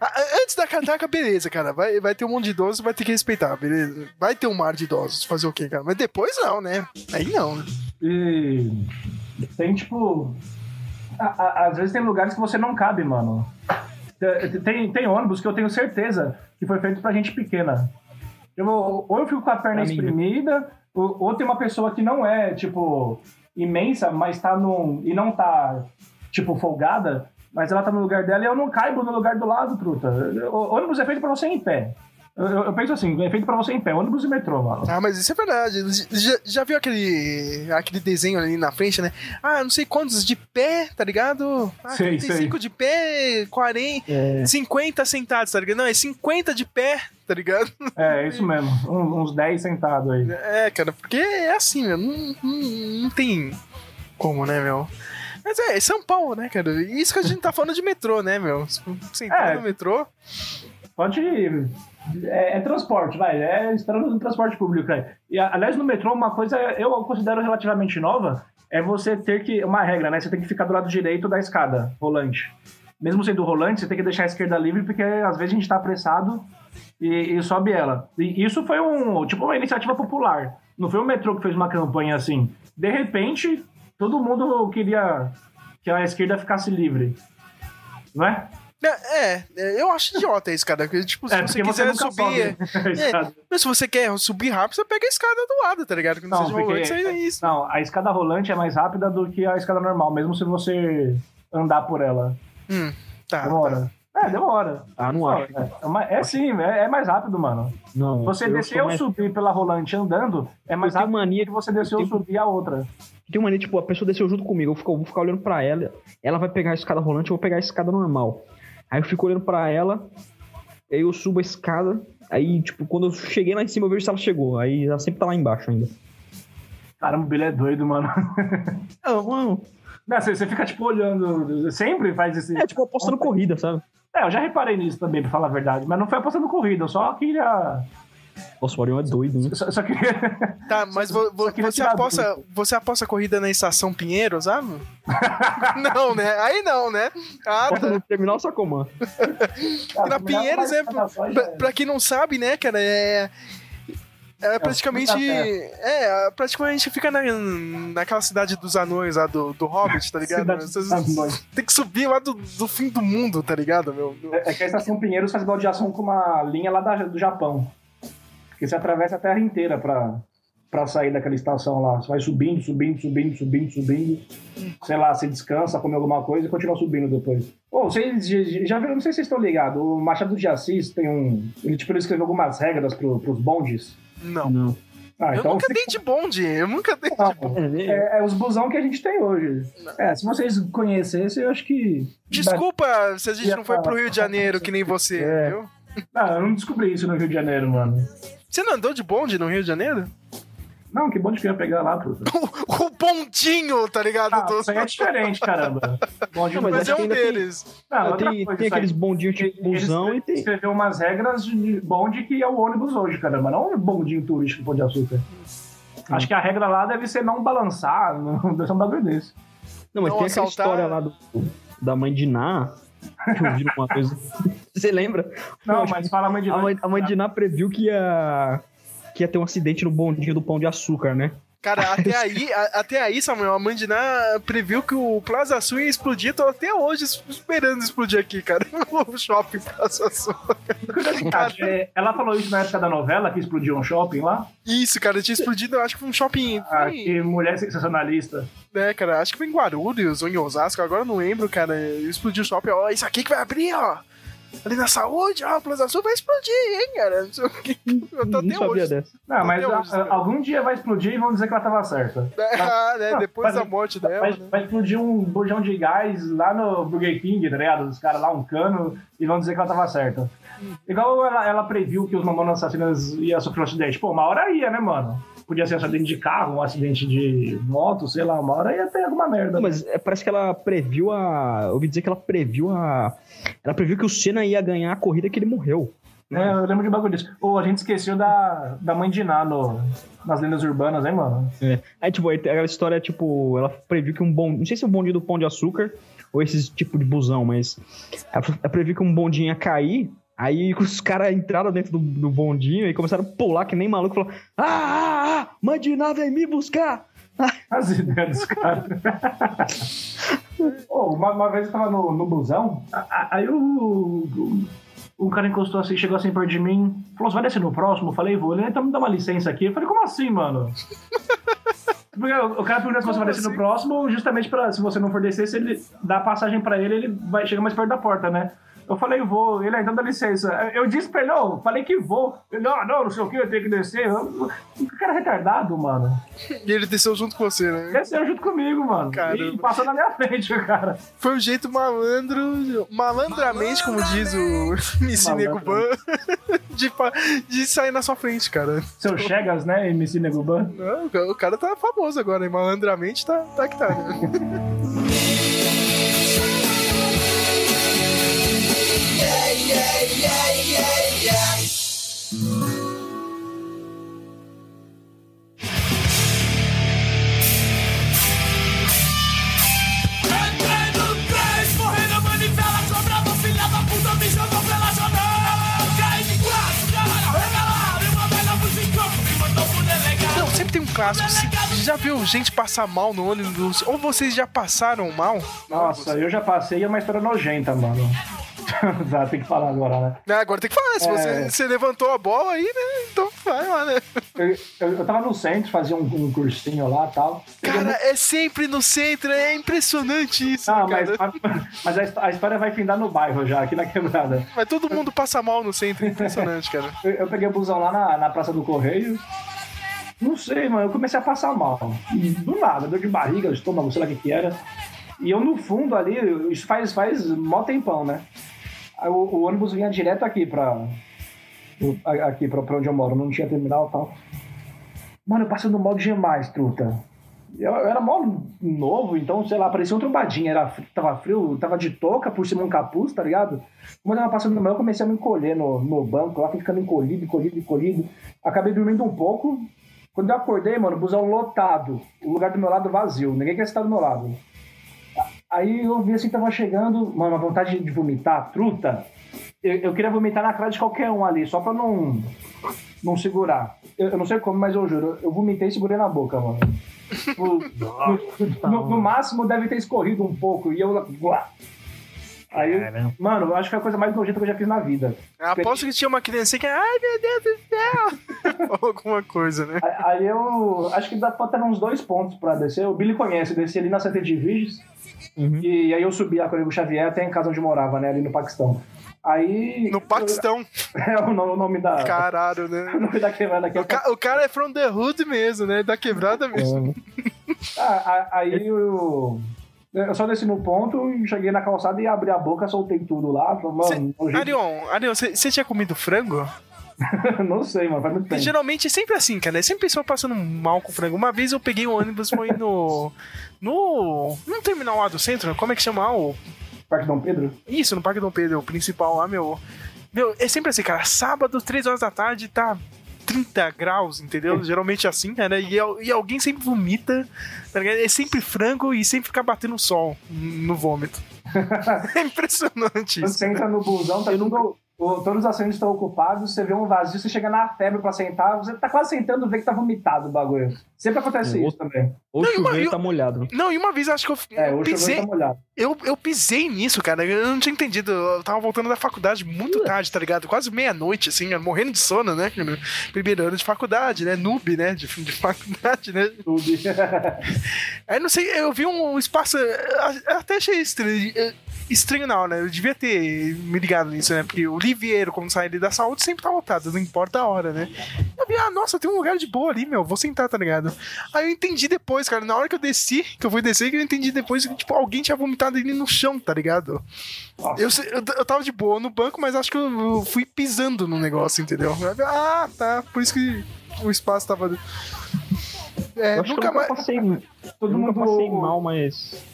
Antes da catraca, beleza, cara. Vai, vai ter um monte de idosos, vai ter que respeitar, beleza? Vai ter um mar de idosos. Fazer o quê, cara? Mas depois não, né? Aí não, né? E tem tipo. a- a- Às vezes tem lugares que você não cabe, mano. Tem- Tem, ônibus que eu tenho certeza que foi feito pra gente pequena. Eu, vou- ou eu fico com a perna né? espremida, ou, ou tem uma pessoa que não é, tipo, imensa, mas tá num. e não tá, tipo, folgada, mas ela tá no lugar dela e eu não caibo no lugar do lado, truta. O ônibus é feito pra você ir em pé. Eu, eu- penso assim, é feito pra você em pé, ônibus e metrô, mano. Ah, mas isso é verdade. Já, já viu aquele, aquele desenho ali na frente, né? Ah, não sei quantos de pé, tá ligado? Ah, Sei, 35 de pé, 40, É. 50 sentados, tá ligado? Não, é 50 de pé, tá ligado? É, isso mesmo. Um- uns 10 sentados aí. É, cara, porque é assim, meu. Não, não, não tem como, né, meu? Mas é, é São Paulo, né, cara? Isso que a gente tá falando de metrô, né, meu? Você entrar É. no metrô. Pode ir. É, é transporte, vai. É esperando no transporte público aí. E, aliás, no metrô, uma coisa eu considero relativamente nova é você ter que. Uma regra, né? Você tem que ficar do lado direito da escada rolante. Mesmo sendo rolante, você tem que deixar a esquerda livre, porque às vezes a gente tá apressado e, e sobe ela. E isso foi um tipo uma iniciativa popular. Não foi o metrô que fez uma campanha assim. De repente, todo mundo queria que a esquerda ficasse livre. Não é? É, é, eu acho idiota isso, cara. porque, Tipo, se É, você você quiser nunca subir. a escada. Mas se você quer subir rápido, você pega a escada do lado, tá ligado? Que não, Não, seja rolante, é isso. Não, a escada rolante é mais rápida do que a escada normal, mesmo se você andar por ela. Hum, tá. Demora. É, demora. Ah, não acho. é, é é sim, é, é mais rápido, mano. Não. Você descer ou mais- subir pela rolante andando é mais Eu rápido mania que você descer ou tenho- subir a outra. Tem uma mania, tipo, a pessoa desceu junto comigo, eu, fico- eu vou ficar olhando pra ela, ela vai pegar a escada rolante, eu vou pegar a escada normal. Aí eu fico olhando pra ela, aí eu subo a escada, aí, tipo, quando eu cheguei lá em cima, eu vejo se ela chegou. Aí ela sempre tá lá embaixo ainda. Caramba, o Billy é doido, mano. Ah, mano. Não, você, você fica, tipo, olhando. Sempre faz esse. É, tipo, apostando corrida, sabe? É, eu já reparei nisso também, pra falar a verdade. Mas não foi apostando corrida, eu só queria. Nossa, o Orion é doido, né? Só, só queria. Tá, mas vo- vo- você, aposta, você aposta a corrida na estação Pinheiro, sabe? não, né? Aí não, né? Ah, tá. no terminal Sacomã. Na Pinheiros é. Pra, pra quem não sabe, né, cara, é. É praticamente. pontapé. É, praticamente fica na, naquela cidade dos anões lá do, do Hobbit, tá ligado? Tem que subir lá do, do fim do mundo, tá ligado, meu? É que a estação Pinheiros faz baldeação com uma linha lá da- do Japão. Porque você atravessa a terra inteira pra, pra sair daquela estação lá. Você vai subindo, subindo, subindo, subindo, subindo. Sei lá, você descansa, come alguma coisa e continua subindo depois. Ô, vocês já- viram, não sei se vocês estão ligados, o Machado de Assis tem um. Ele, tipo, ele escreveu algumas regras pro, pros bondes. Não. Não. Ah, Eu então. nunca dei de bonde, eu nunca dei. Não, É, é, é os busão que a gente tem hoje. É, se vocês conhecessem, eu acho que. Desculpa se a gente não foi pro. Rio de Janeiro que nem você, É. viu? Não, eu não descobri isso no Rio de Janeiro, mano. Você não andou de bonde no Rio de Janeiro? Não, que bonde que eu ia pegar lá, truta. O, o bondinho, tá ligado? Ah, do- isso aí é diferente, caramba. Bonde Não, mas Mas é um ainda tem- deles. não, tem, tem aqueles bondinhos tipo busão e tem. escreveu umas regras de bonde que é o ônibus hoje, caramba. Não um bondinho turístico Pão de Açúcar. Acho que a regra lá deve ser não balançar, não deve ser um bagulho desse. Não, mas Não tem aquela assaltar- história lá do, da mãe de Ná, que eu vi uma coisa. Você lembra? Não, mas fala a mãe de A mãe, a mãe de Ná previu que ia, que ia ter um acidente no bondinho do Pão de Açúcar, né? Cara, até aí, a- até aí, Samuel, a Mandiná previu que o Plaza Sul ia explodir. Tô até hoje esperando explodir aqui, cara. O shopping Plaza Sul. Curiosidade, é, ela falou isso na época da novela, que explodiu um shopping lá. Isso, cara, tinha explodido, eu acho que foi um shopping. Ah, Foi, que mulher sensacionalista. né, cara? Acho que foi em Guarulhos ou em Osasco, agora eu não lembro, cara. Explodiu o shopping, ó, isso aqui que vai abrir, ó. Ali na saúde, ah, a Plaza Sul vai explodir, hein, cara? Não sei o quê. Eu tô até sabia hoje. dessa. Não, mas a- hoje, a- né? algum dia vai explodir e vão dizer que ela tava certa. Ah, né? Não, Depois mas- da morte dela, Vai, né? vai explodir um bujão de gás lá no Burger King, tá ligado? Os caras lá, um cano, e vão dizer que ela tava certa. Igual ela, ela previu que os Mamonas Assassinas ia sofrer um acidente. Pô, uma hora ia, né, mano? Podia ser um acidente de carro, um acidente de moto, sei lá, uma hora ia ter alguma merda. Mas é, parece que ela previu a. Eu ouvi dizer que ela previu a. Ela previu que o Senna ia ganhar a corrida que ele morreu. É, eu lembro de um bagulho disso. Ou a gente esqueceu da, da mãe de Ná no, nas lendas urbanas, hein, mano? Aí, tipo, aí tem aquela história, tipo, ela previu que um bom. Não sei se é o bonde do pão de açúcar ou esse tipo de busão, mas. Ela, ela previu que um bondinho ia cair. Aí os caras entraram dentro do, do bondinho e começaram a pular que nem maluco. Falaram: Ah, ah, ah, mãe de Ná vem me buscar! As ideias dos caras. Ô, uma, uma vez eu tava no, no busão, aí o, o, o cara encostou assim, chegou assim perto de mim, falou: Você vai descer no próximo? Eu falei: Vou. Ele, então me dá uma licença aqui. Eu falei: Como assim, mano? Porque o cara perguntou se você vai descer no próximo, justamente pra, se você não for descer, se ele dá passagem pra ele, ele vai chegar mais perto da porta, né? Eu falei, vou. Ele, ah, então dá licença. Eu disse pra ele, não, falei que vou. Ele, não, não, não sei o que, eu tenho que descer. Eu- O cara é retardado, mano. E ele desceu junto com você, né? Desceu junto comigo, mano. Caramba. E passou na minha frente, cara. Foi o jeito malandro, malandramente, como diz o MC Nego Ban, de, de sair na sua frente, cara. Seu Chegas, né, MC Neguban? Não, o cara tá famoso agora, hein? Malandramente tá, tá que tá. Né? clássico. Você já viu gente passar mal no ônibus? Ou vocês já passaram mal? Nossa, eu já passei é uma história nojenta, mano. Tem que falar agora, né? Ah, Agora tem que falar, se É. você, você levantou a bola aí, né? Então vai lá, né? Eu, eu, eu tava no centro, fazia um, um cursinho lá e tal. Cara, é sempre no centro, é impressionante isso, Não, mas, cara. mas a, a história vai findar no bairro já, aqui na quebrada. Mas todo mundo passa mal no centro, é impressionante, cara. Eu, eu peguei o busão lá na, na Praça do Correio. Não sei, mano, eu comecei a passar mal. E Do nada, dor de barriga, estômago, sei lá o que que era. E eu no fundo ali, isso faz, faz mó tempão, né? O, o ônibus vinha direto aqui pra. Aqui pra, pra onde eu moro, não tinha terminal e tal. Mano, eu passando mal demais, truta. Eu, eu era mó novo, então, sei lá, parecia um trombadinho. Era, tava frio, tava de touca por cima um capuz, tá ligado? Quando eu tava passando mal, eu comecei a me encolher no, no banco, lá ficando encolhido, encolhido, encolhido. Acabei dormindo um pouco. Quando eu acordei, mano, o busão lotado. O lugar do meu lado vazio. Ninguém quer estar do meu lado. Aí eu vi assim que tava chegando, mano, a vontade de vomitar, truta. Eu, eu queria vomitar na cara de qualquer um ali, só pra não, não segurar. Eu, eu não sei como, mas eu juro, eu vomitei e segurei na boca, mano. Tipo, no, no- no máximo deve ter escorrido um pouco. E eu. Uá. Aí, Caramba. mano, eu acho que foi a coisa mais nojenta que eu já fiz na vida. Aposto que tinha uma criança que, ai meu Deus do céu! Alguma coisa, né? Aí- Aí eu acho que dá pra ter uns dois pontos pra descer. O Billy conhece, eu desci ali na Santa Edviges. Uhum. E aí eu subi lá com o Nego Xavier até em casa onde eu morava, né? Ali no Paquistão. Aí. No Paquistão, É o nome, o da. caralho, O né? nome da quebrada aqui. é O, ca- o cara é from the hood mesmo, né? Da quebrada mesmo. Ah, a- aí eu. Eu só desci no ponto e cheguei na calçada e abri a boca, soltei tudo lá. Falei, Cê- Mano, nojento. Arion, Arion, você tinha comido frango? não sei, mano, faz muito tempo. geralmente é sempre assim, cara. É sempre pessoa passando mal com frango. Uma vez eu peguei um ônibus, foi no. No. No terminal lá do centro, como é que chama? O Parque Dom Pedro? Isso, no Parque Dom Pedro, o principal lá, meu. Meu, é sempre assim, cara. Sábado, 3 horas da tarde, tá 30 graus, entendeu? Geralmente é assim, né? E, al- e alguém sempre vomita, tá ligado? É sempre frango e sempre fica batendo sol no vômito. é impressionante isso. você entra no busão, tá tudo. o- todos os assentos estão ocupados, você vê um vazio, você chega na febre pra sentar, você tá quase sentando, vê que tá vomitado o bagulho. Sempre acontece É, isso também. Ou Não, e uma- e- tá molhado. Não, e uma vez acho que eu, É, eu pisei. chuveiro tá molhado. Eu, eu pisei nisso, cara. Eu não tinha entendido. Eu tava voltando da faculdade muito tarde, tá ligado? Quase meia-noite, assim, morrendo de sono, né? Primeiro ano de faculdade, né? Noob, né? De, de faculdade, né? Tudo. Aí não sei, eu vi um espaço. eu Até achei estranho. estranho não, né? Eu devia ter me ligado nisso, né? Porque o Liveiro, quando sai da saúde, sempre tá lotado, não importa a hora, né? Eu vi, ah, nossa, tem um lugar de boa ali, meu, vou sentar, tá ligado? Aí eu entendi depois, cara, na hora que eu desci, que eu fui descer, que eu entendi depois que, tipo, alguém tinha vomitado ali no chão, tá ligado? Eu, eu, eu tava de boa no banco, mas acho que eu, eu fui pisando no negócio, entendeu? Ah, tá, por isso que o espaço tava... É, Eu nunca eu nunca mais... passei, Todo nunca mundo passei mal, mas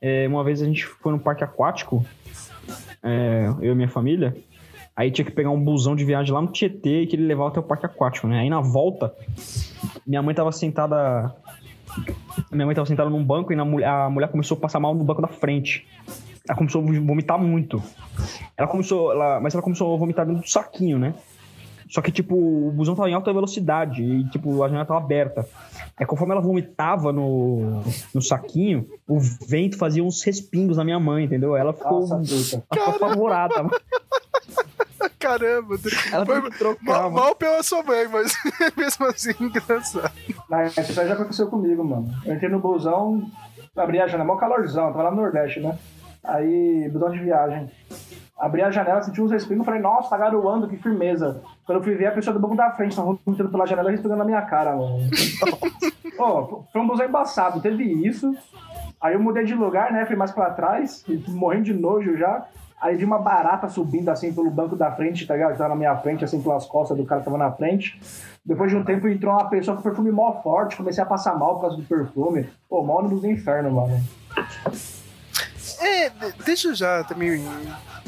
é, uma vez a gente foi no parque aquático, é, eu e minha família, aí tinha que pegar um busão de viagem lá no Tietê e que ele levava até o parque aquático, né? Aí na volta, minha mãe tava sentada. Minha mãe tava sentada num banco e na mulher- a mulher começou a passar mal no banco da frente. Ela começou a vomitar muito. Ela começou. ela- mas ela começou a vomitar dentro do saquinho, né? Só que, tipo, o busão tava em alta velocidade e, tipo, a janela tava aberta. Aí, conforme ela vomitava no, no saquinho, o vento fazia uns respingos na minha mãe, entendeu? Ela ficou, Nossa, ela ficou apavorada. Caramba, Ela Foi trocar. mal, mal pela sua mãe, mas mesmo assim, engraçado. Mas isso aí já aconteceu comigo, mano. Eu entrei no busão, abri a janela, mó calorzão, tava lá no Nordeste, né? Aí, busão de viagem. Abri a janela, senti uns respingos, falei, nossa, tá garoando, que firmeza. Quando eu fui ver, a pessoa do banco da frente tava vomitando pela janela e respingando na minha cara, mano. Pô, foi um busão embaçado, teve isso. Aí eu mudei de lugar, né? Fui mais pra trás, morrendo de nojo já. Aí vi uma barata subindo assim pelo banco da frente, tá ligado? Que tava na minha frente, assim, pelas costas do cara que tava na frente. Depois de um tempo entrou uma pessoa com perfume mó forte, comecei a passar mal por causa do perfume. Pô, mó ônibus do inferno, mano. É, de- deixa eu já também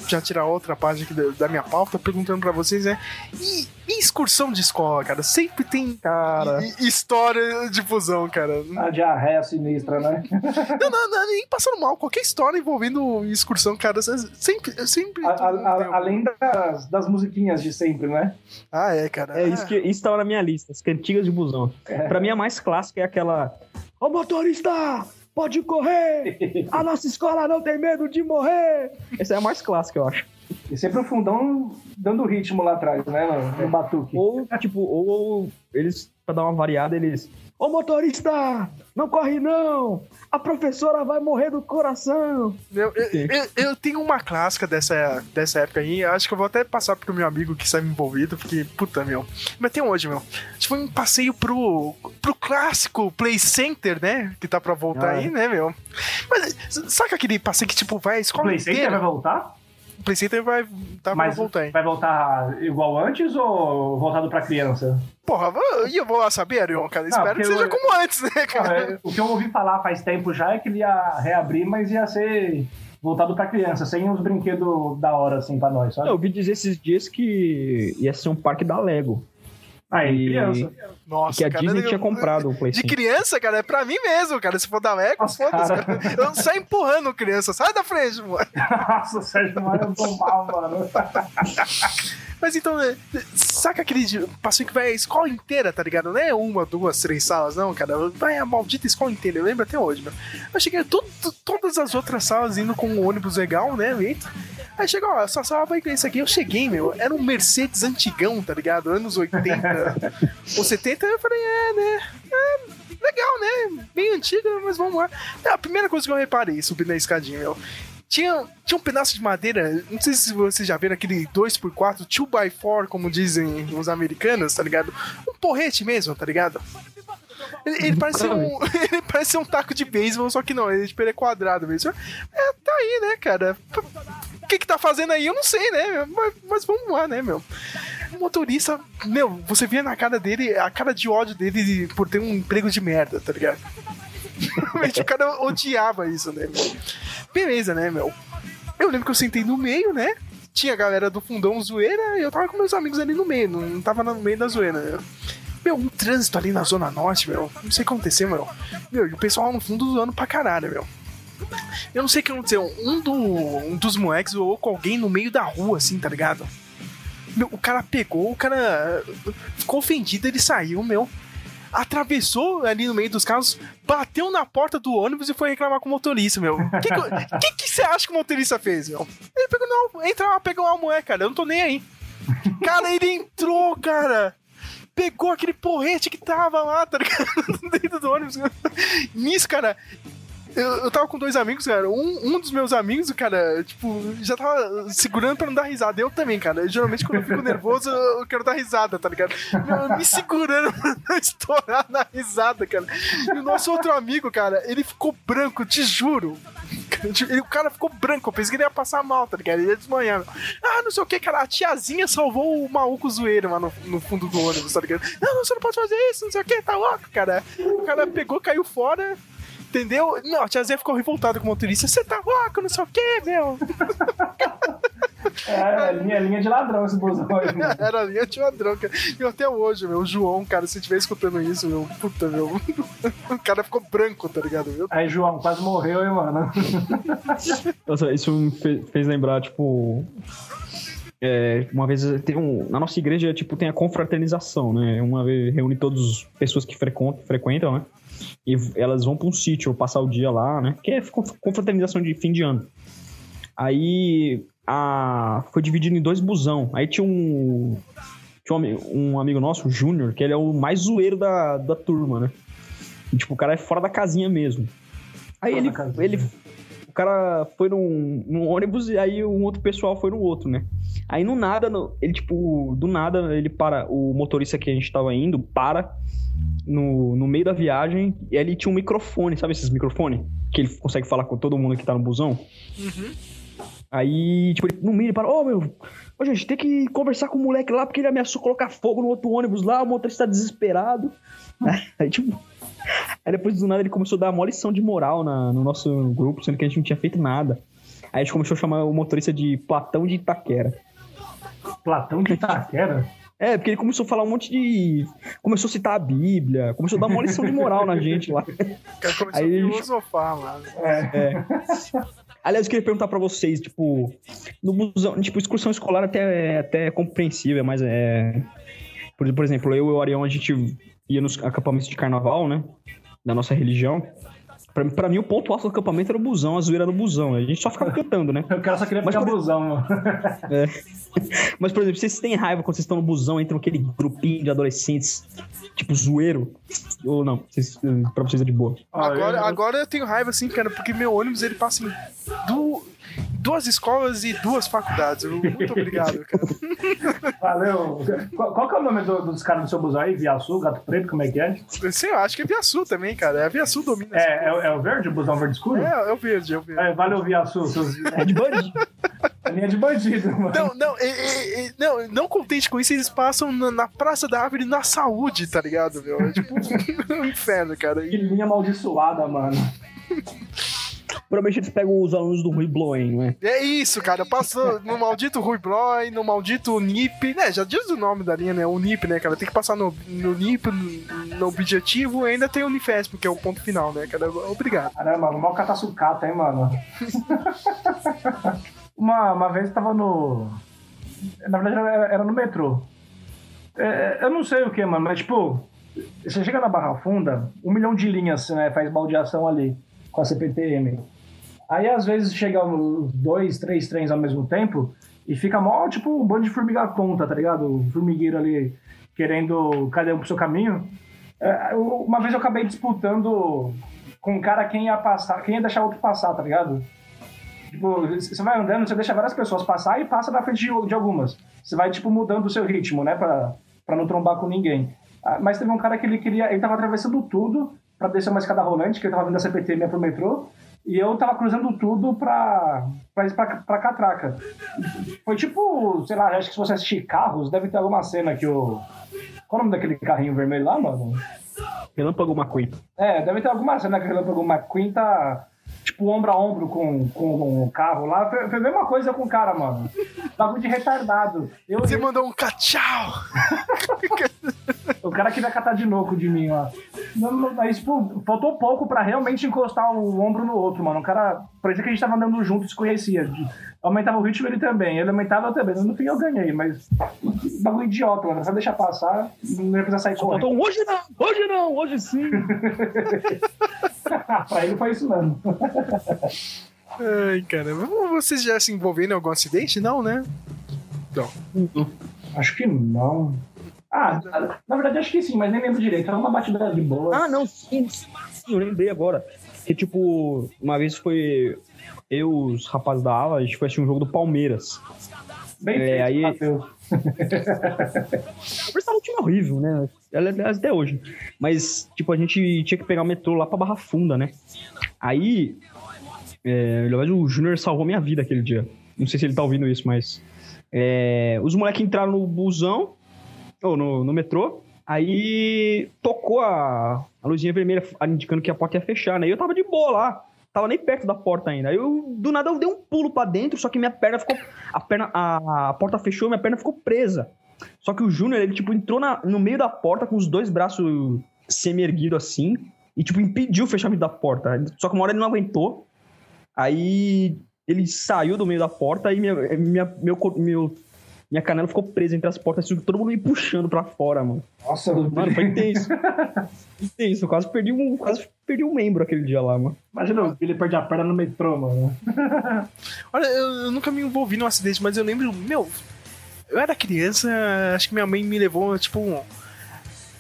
já tirar outra página aqui da, da minha pauta, perguntando pra vocês, né? E, e excursão de escola, cara? Sempre tem Cara. hi- história de fusão, cara. A diarreia sinistra, né? Não, não, não, nem passando mal. Qualquer história envolvendo excursão, cara, sempre. sempre A- a- além das, das musiquinhas de sempre, né? Ah, é, cara. É isso que isso tava na minha lista, as cantigas de busão. Pra mim a mais clássica é aquela Ô motorista, pode correr! A nossa escola não tem medo de morrer! Essa é a mais clássica, eu acho. E sempre o fundão dando ritmo lá atrás, né? No, no batuque. Ou, tipo, ou eles, pra dar uma variada, eles. Ô motorista! Não corre não! A professora vai morrer do coração! Eu, eu, eu- eu tenho uma clássica dessa, dessa época aí. Acho que eu vou até passar pro meu amigo que está envolvido, porque, puta, meu. Mas tem hoje, meu. Foi um passeio pro, pro clássico Play Center, né? Que tá pra voltar Ah, é. aí, né, meu? Mas sabe aquele passeio que, tipo, vai a O escola Play Center inteira? vai voltar? O Play Center vai tá Mas voltar aí. vai voltar igual antes ou voltado pra criança? Porra, e eu vou lá saber, Arion, cara. Espero que seja eu- como antes, né, cara? Cara, o que eu ouvi falar faz tempo já é que ele ia reabrir, mas ia ser voltado pra criança, sem os brinquedos da hora, assim, pra nós, sabe? Eu ouvi dizer esses dias que ia ser um parque da Lego. Aí, E- criança. Nossa, que a cara, Disney eu- tinha comprado o Play De 5. criança, cara, é pra mim mesmo, cara. Se for da Nossa, foda-se, cara. Eu não saio empurrando criança. Sai da frente, mano. Nossa, o Sérgio Maia eu tô mal, mano. Mas então, né, saca aquele passeio que vai a escola inteira, tá ligado? Não é uma, duas, três salas, não, cara. Vai a maldita escola inteira, eu lembro até hoje, meu. Eu cheguei to- to- todas as outras salas indo com um ônibus legal, né, Eita. Aí chegou, ó, sala vai ter isso aqui. Eu cheguei, meu, era um Mercedes antigão, tá ligado? Anos 80 ou 70. Eu falei, é, né? É, legal, né? Bem antiga, mas vamos lá. É a primeira coisa que eu reparei subindo na escadinha, meu. Tinha, tinha um pedaço de madeira, não sei se vocês já viram aquele 2x4, 2x4, como dizem os americanos, tá ligado? Um porrete mesmo, tá ligado? Ele, ele parece um, ele parece um taco de beisebol, só que não, ele, tipo, ele é quadrado mesmo. É, tá aí, né, cara? O que que tá fazendo aí? Eu não sei, né? Mas, mas vamos lá, né, meu? O motorista, meu, você via na cara dele, a cara de ódio dele por ter um emprego de merda, tá ligado? Realmente o cara odiava isso, né, meu? Beleza, né, meu? Eu lembro que eu sentei no meio, né? Tinha a galera do fundão zoeira e eu tava com meus amigos ali no meio, não, tava no meio da zoeira, né? Meu, um trânsito ali na Zona Norte, meu. Não sei o que aconteceu, meu. Meu, e o pessoal no fundo zoando pra caralho, meu. Eu não sei o que aconteceu. Um, do, um dos moleques zoou com alguém no meio da rua, assim, tá ligado? Meu, o cara pegou, o cara ficou ofendido, ele saiu, meu. Atravessou ali no meio dos carros, bateu na porta do ônibus e foi reclamar com o motorista, meu. O que, que, que que você acha que o motorista fez, meu? Ele pegou, não, entra lá, pegou uma mulher, cara, eu não tô nem aí. Cara, ele entrou, cara pegou aquele porrete que tava lá, tá ligado? Dentro do ônibus. Nisso, cara. Eu, eu tava com dois amigos, cara. Um, um dos meus amigos, cara, tipo, já tava segurando pra não dar risada. Eu também, cara. Geralmente, quando eu fico nervoso, eu, quero dar risada, tá ligado? Eu, me segurando pra não estourar na risada, cara. E o nosso outro amigo, cara, ele ficou branco, te juro. Ele- o cara ficou branco, eu pensei que ele ia passar mal, tá ligado? Ele ia desmanhar. Ah, não sei o que, cara. A tiazinha salvou o maluco zoeiro lá no, no fundo do ônibus, tá ligado? Não, você não pode fazer isso, não sei o que, tá louco, cara. O cara pegou, caiu fora. Entendeu? Não, a tiazinha ficou revoltada com o motorista. Você tá louco, não sei o que, meu. É, linha, linha de ladrão esse busão aí, mano. Era a linha de ladrão, cara. E até hoje, meu, o João, cara, se estiver escutando isso, meu, puta, meu. O cara ficou branco, tá ligado? Meu? Aí, João, quase morreu, hein, mano. Nossa, isso me fe- fez lembrar, tipo. é, uma vez tem um. Na nossa igreja, tipo, tem a confraternização, né? Uma vez reúne todas as pessoas que frequentam, frequentam né? E elas vão pra um sítio passar o dia lá, né? Que é conf- confraternização de fim de ano. Aí a, foi dividido em dois busão. Aí tinha um. Tinha um, um amigo nosso, o Júnior, que ele é o mais zoeiro da, da turma, né? E, tipo, o cara é fora da casinha mesmo. Aí Fora ele, ele. O cara foi num, num ônibus e aí um outro pessoal foi no outro, né? Aí no nada, no- ele, tipo, do nada, ele para. O motorista que a gente tava indo para no, no meio da viagem e ele tinha um microfone, sabe esses microfones? Que ele consegue falar com todo mundo que tá no busão. Aí, tipo, ele, no meio ele para, ô meu, ô gente, tem que conversar com o moleque lá porque ele ameaçou colocar fogo no outro ônibus lá, o motorista tá desesperado. Aí, tipo. Aí depois do nada ele começou a dar uma lição de moral na- no nosso grupo, sendo que a gente não tinha feito nada. Aí a gente começou a chamar o motorista de Platão de Itaquera. Platão de Itaquera? É, porque ele começou a falar um monte de. Começou a citar a Bíblia, começou a dar uma lição de moral na gente lá. Começou Aí a filosofar, mano. Aliás, eu queria perguntar pra vocês, tipo, no busão, tipo, excursão escolar até é até compreensível, mas é. Por, por exemplo, eu e o Arião, a gente ia nos acampamentos de carnaval, né? Da nossa religião. Pra, pra mim, o ponto alto do acampamento era o busão, a zoeira no busão. A gente só ficava cantando, né? O cara só queria Mas ficar por- busão, mano. Mas, por exemplo, vocês têm raiva quando vocês estão no busão, entram aquele grupinho de adolescentes, tipo, zoeiro? Ou não? Vocês, pra vocês é de boa. Agora, eu- agora eu tenho raiva, assim, cara, porque meu ônibus ele passa em du- duas escolas e duas faculdades. Muito obrigado, cara. Valeu. Qual, qual que é o nome do- dos caras do seu busão aí? Viaçu, Gato Preto, como é que é? Sei, eu acho que é Via Sul também, cara. A Via Sul domina É, é, o- é o verde, o busão verde escuro? É, é o verde, é o verde. É, valeu, Viaçu. Seus... É de bandido. É linha de bandido, mano. Não, não, é- é- é- não, não contente com isso, eles passam na, na Praça da Árvore na saúde, tá ligado, meu? É tipo um inferno, cara. Que E- linha amaldiçoada, mano. Provavelmente eles pegam os alunos do Rui Bloem, não é? É isso, cara. Passou no maldito Rui Bloy, no maldito Unip. Né, já diz o nome da linha, né? Unip, né, cara? Tem que passar no, no Unip, no, no objetivo, e ainda tem o Unifesp, que é o ponto final, né, cara? Obrigado. Caramba, mano, mal catasucata, hein, mano. uma, uma vez eu tava no. Na verdade, era, era no metrô. É, eu não sei o que, mano, mas tipo, você chega na Barra Funda, um milhão de linhas né, faz baldeação ali com a CPTM. Aí às vezes chegam dois, três trens ao mesmo tempo e fica mó tipo um bando de formiga tonta, tá ligado? O formigueiro ali querendo cada um pro seu caminho. É, uma vez eu acabei disputando com um cara quem ia passar, quem ia deixar outro passar, tá ligado? Tipo, você vai andando, você deixa várias pessoas passar e passa na frente de, de algumas. Você vai, tipo, mudando o seu ritmo, né? Pra, pra não trombar com ninguém. Ah, Mas teve um cara que ele queria. Ele tava atravessando tudo pra descer uma escada rolante, que ele tava vindo da CPT pro metrô. E eu tava cruzando tudo pra, pra ir pra, pra catraca. Foi tipo, sei lá, acho que se você assistir carros, deve ter alguma cena que o. Qual é o nome daquele carrinho vermelho lá, mano? Relâmpago McQueen. É, deve ter alguma cena que o Relâmpago McQueen tá, tipo, ombro a ombro com, com o carro lá. Foi, foi a mesma coisa com o cara, mano. Bagulho de retardado. Eu, Você mandou um cachau! o cara queria catar de novo de mim, não, Mas, tipo, faltou pouco pra realmente encostar o ombro no outro, mano. O cara, parecia que a gente tava andando junto e se conhecia. De- Aumentava o ritmo ele também. Ele aumentava eu também. No fim eu ganhei, mas. Bagulho idiota, mano. Só deixar passar, não ia precisar sair correndo. Um hoje não, hoje não, hoje sim. pra ele foi isso mesmo. Ai, caramba. Vocês já se envolveram em algum acidente? Não, né? Então. Acho que não. Ah, na verdade acho que sim, mas nem lembro direito. Era uma batida de boa. Ah, não, sim, sim, eu lembrei agora. Que, tipo, uma vez foi eu, os rapazes da ala, a gente foi assistir um jogo do Palmeiras. Bem É, feito, aí- Palmeiras tava um time horrível, né? Aliás, até hoje. Mas, tipo, a gente tinha que pegar o metrô lá pra Barra Funda, né? Aí, é, na o Júnior salvou minha vida aquele dia. Não sei se ele tá ouvindo isso, mas... é, os moleques entraram no busão, ou no, no metrô, aí tocou a, a luzinha vermelha indicando que a porta ia fechar, né? E eu tava de boa lá. Tava nem perto da porta ainda. Aí eu, do nada, eu dei um pulo pra dentro, só que minha perna ficou... A, perna, a, a porta fechou, minha perna ficou presa. Só que o Júnior, ele, tipo, entrou na- no meio da porta com os dois braços semi-erguidos assim e, tipo, impediu o fechamento da porta. Só que uma hora ele não aguentou. Aí ele saiu do meio da porta e minha, minha, meu, meu, minha canela ficou presa entre as portas, assim, todo mundo me puxando pra fora, mano. Nossa, Mano, foi intenso. intenso, eu quase perdi um, quase perdi um membro aquele dia lá, mano. imagina o Billy perde a perna no metrô, mano. Olha, eu, eu nunca me envolvi num acidente, mas eu lembro, meu, eu era criança, acho que minha mãe me levou, tipo, um-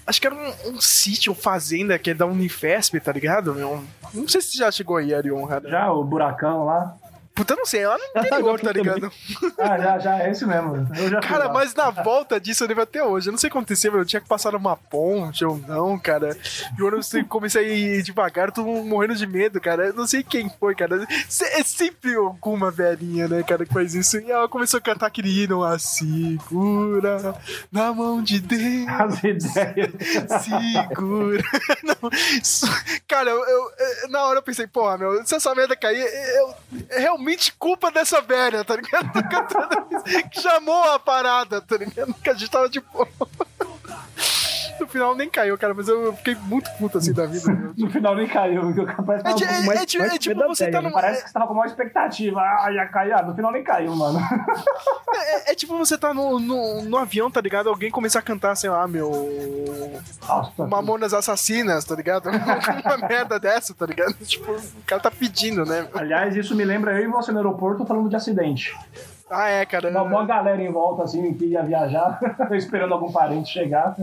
acho que era um, um sítio, fazenda, que é da Unifesp, tá ligado? Meu? Não sei se já chegou aí, Arion, cara. Já o buracão lá. Puta, eu não sei, lá no interior, tá ligado? Ah, já, já, é esse mesmo. Cara, mas na volta disso eu lembro até hoje. Eu não sei o que aconteceu, eu tinha que passar numa ponte ou não, cara. E o ônibus comecei a ir devagar, tô morrendo de medo, cara. Eu não sei quem foi, cara. É sempre alguma velhinha, né, cara, que faz isso. E ela começou a cantar aquele hino lá, segura na mão de Deus. As ideias. Segura. Não, isso- cara, eu, eu- na hora eu pensei, porra, meu, se essa merda cair, eu, é realmente culpa dessa velha, tá ligado? Que chamou a parada, tá ligado? Que a gente tava de boa. No final nem caiu, cara, mas eu fiquei muito puto assim da vida. No final nem caiu, porque o capaz É, tava... é- mas- é ti- mas é tipo você tá velha, numa. Parece que você tava com maior expectativa. Ah, ia cair. Ah, no final nem caiu, mano. É, é tipo você tá no, no, no avião, tá ligado? Alguém começar a cantar, sei lá, meu. Nossa. Mamonas Assassinas, tá ligado? Uma merda dessa, tá ligado? Tipo, o cara tá pedindo, né? Aliás, isso me lembra eu e você no aeroporto falando de acidente. Ah, é, cara. Uma boa galera em volta, assim, que ia viajar, esperando algum parente chegar.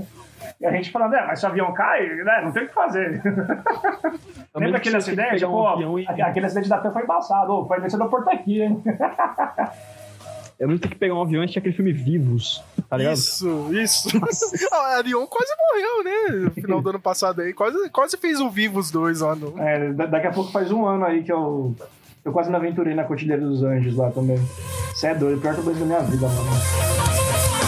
E a gente falando, é, mas se o avião cai, né, não tem o que fazer. Lembra aquele que acidente? um Pô, e- aquele acidente da TAM foi embaçado. Foi nesse aeroporto aqui, hein? Eu não tenho que pegar um avião e assistir aquele filme Vivos, tá ligado? Isso, isso. Ah, a Arion quase morreu, né? No final do ano passado aí. Quase, quase fez o Vivos 2 lá no. É, da- daqui a pouco faz um ano aí que eu. Eu quase me aventurei na Cordilheira dos Anjos lá também. Você é doido, pior coisa da minha vida, mano.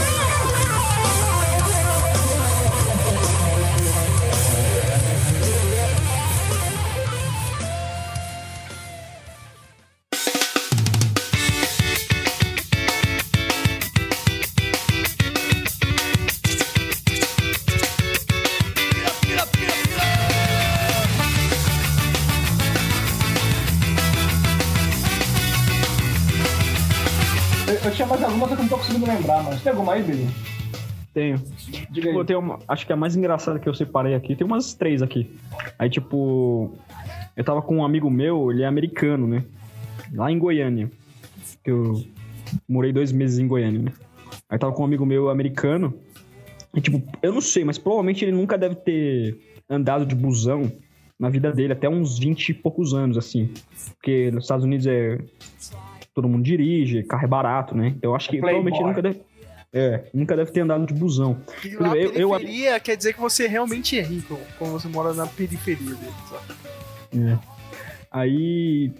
Tem alguma aí, Billy? Tenho. Diga aí. tem uma, acho que a mais engraçada que eu separei aqui, tem umas três aqui. Aí, tipo, eu tava com um amigo meu, ele é americano, né? Lá em Goiânia. Que eu morei dois meses em Goiânia, né? Aí tava com um amigo meu americano. E, tipo, eu não sei, mas provavelmente ele nunca deve ter andado de busão na vida dele, até uns 20 e poucos anos, assim. Porque nos Estados Unidos é. Todo mundo dirige, carro é barato, né? Então eu acho que Playboy. provavelmente ele nunca deve. É, nunca deve ter andado de busão. E lá, Eu- eu- periferia quer dizer que você realmente é rico, quando você mora na periferia dele, sabe? É. Aí.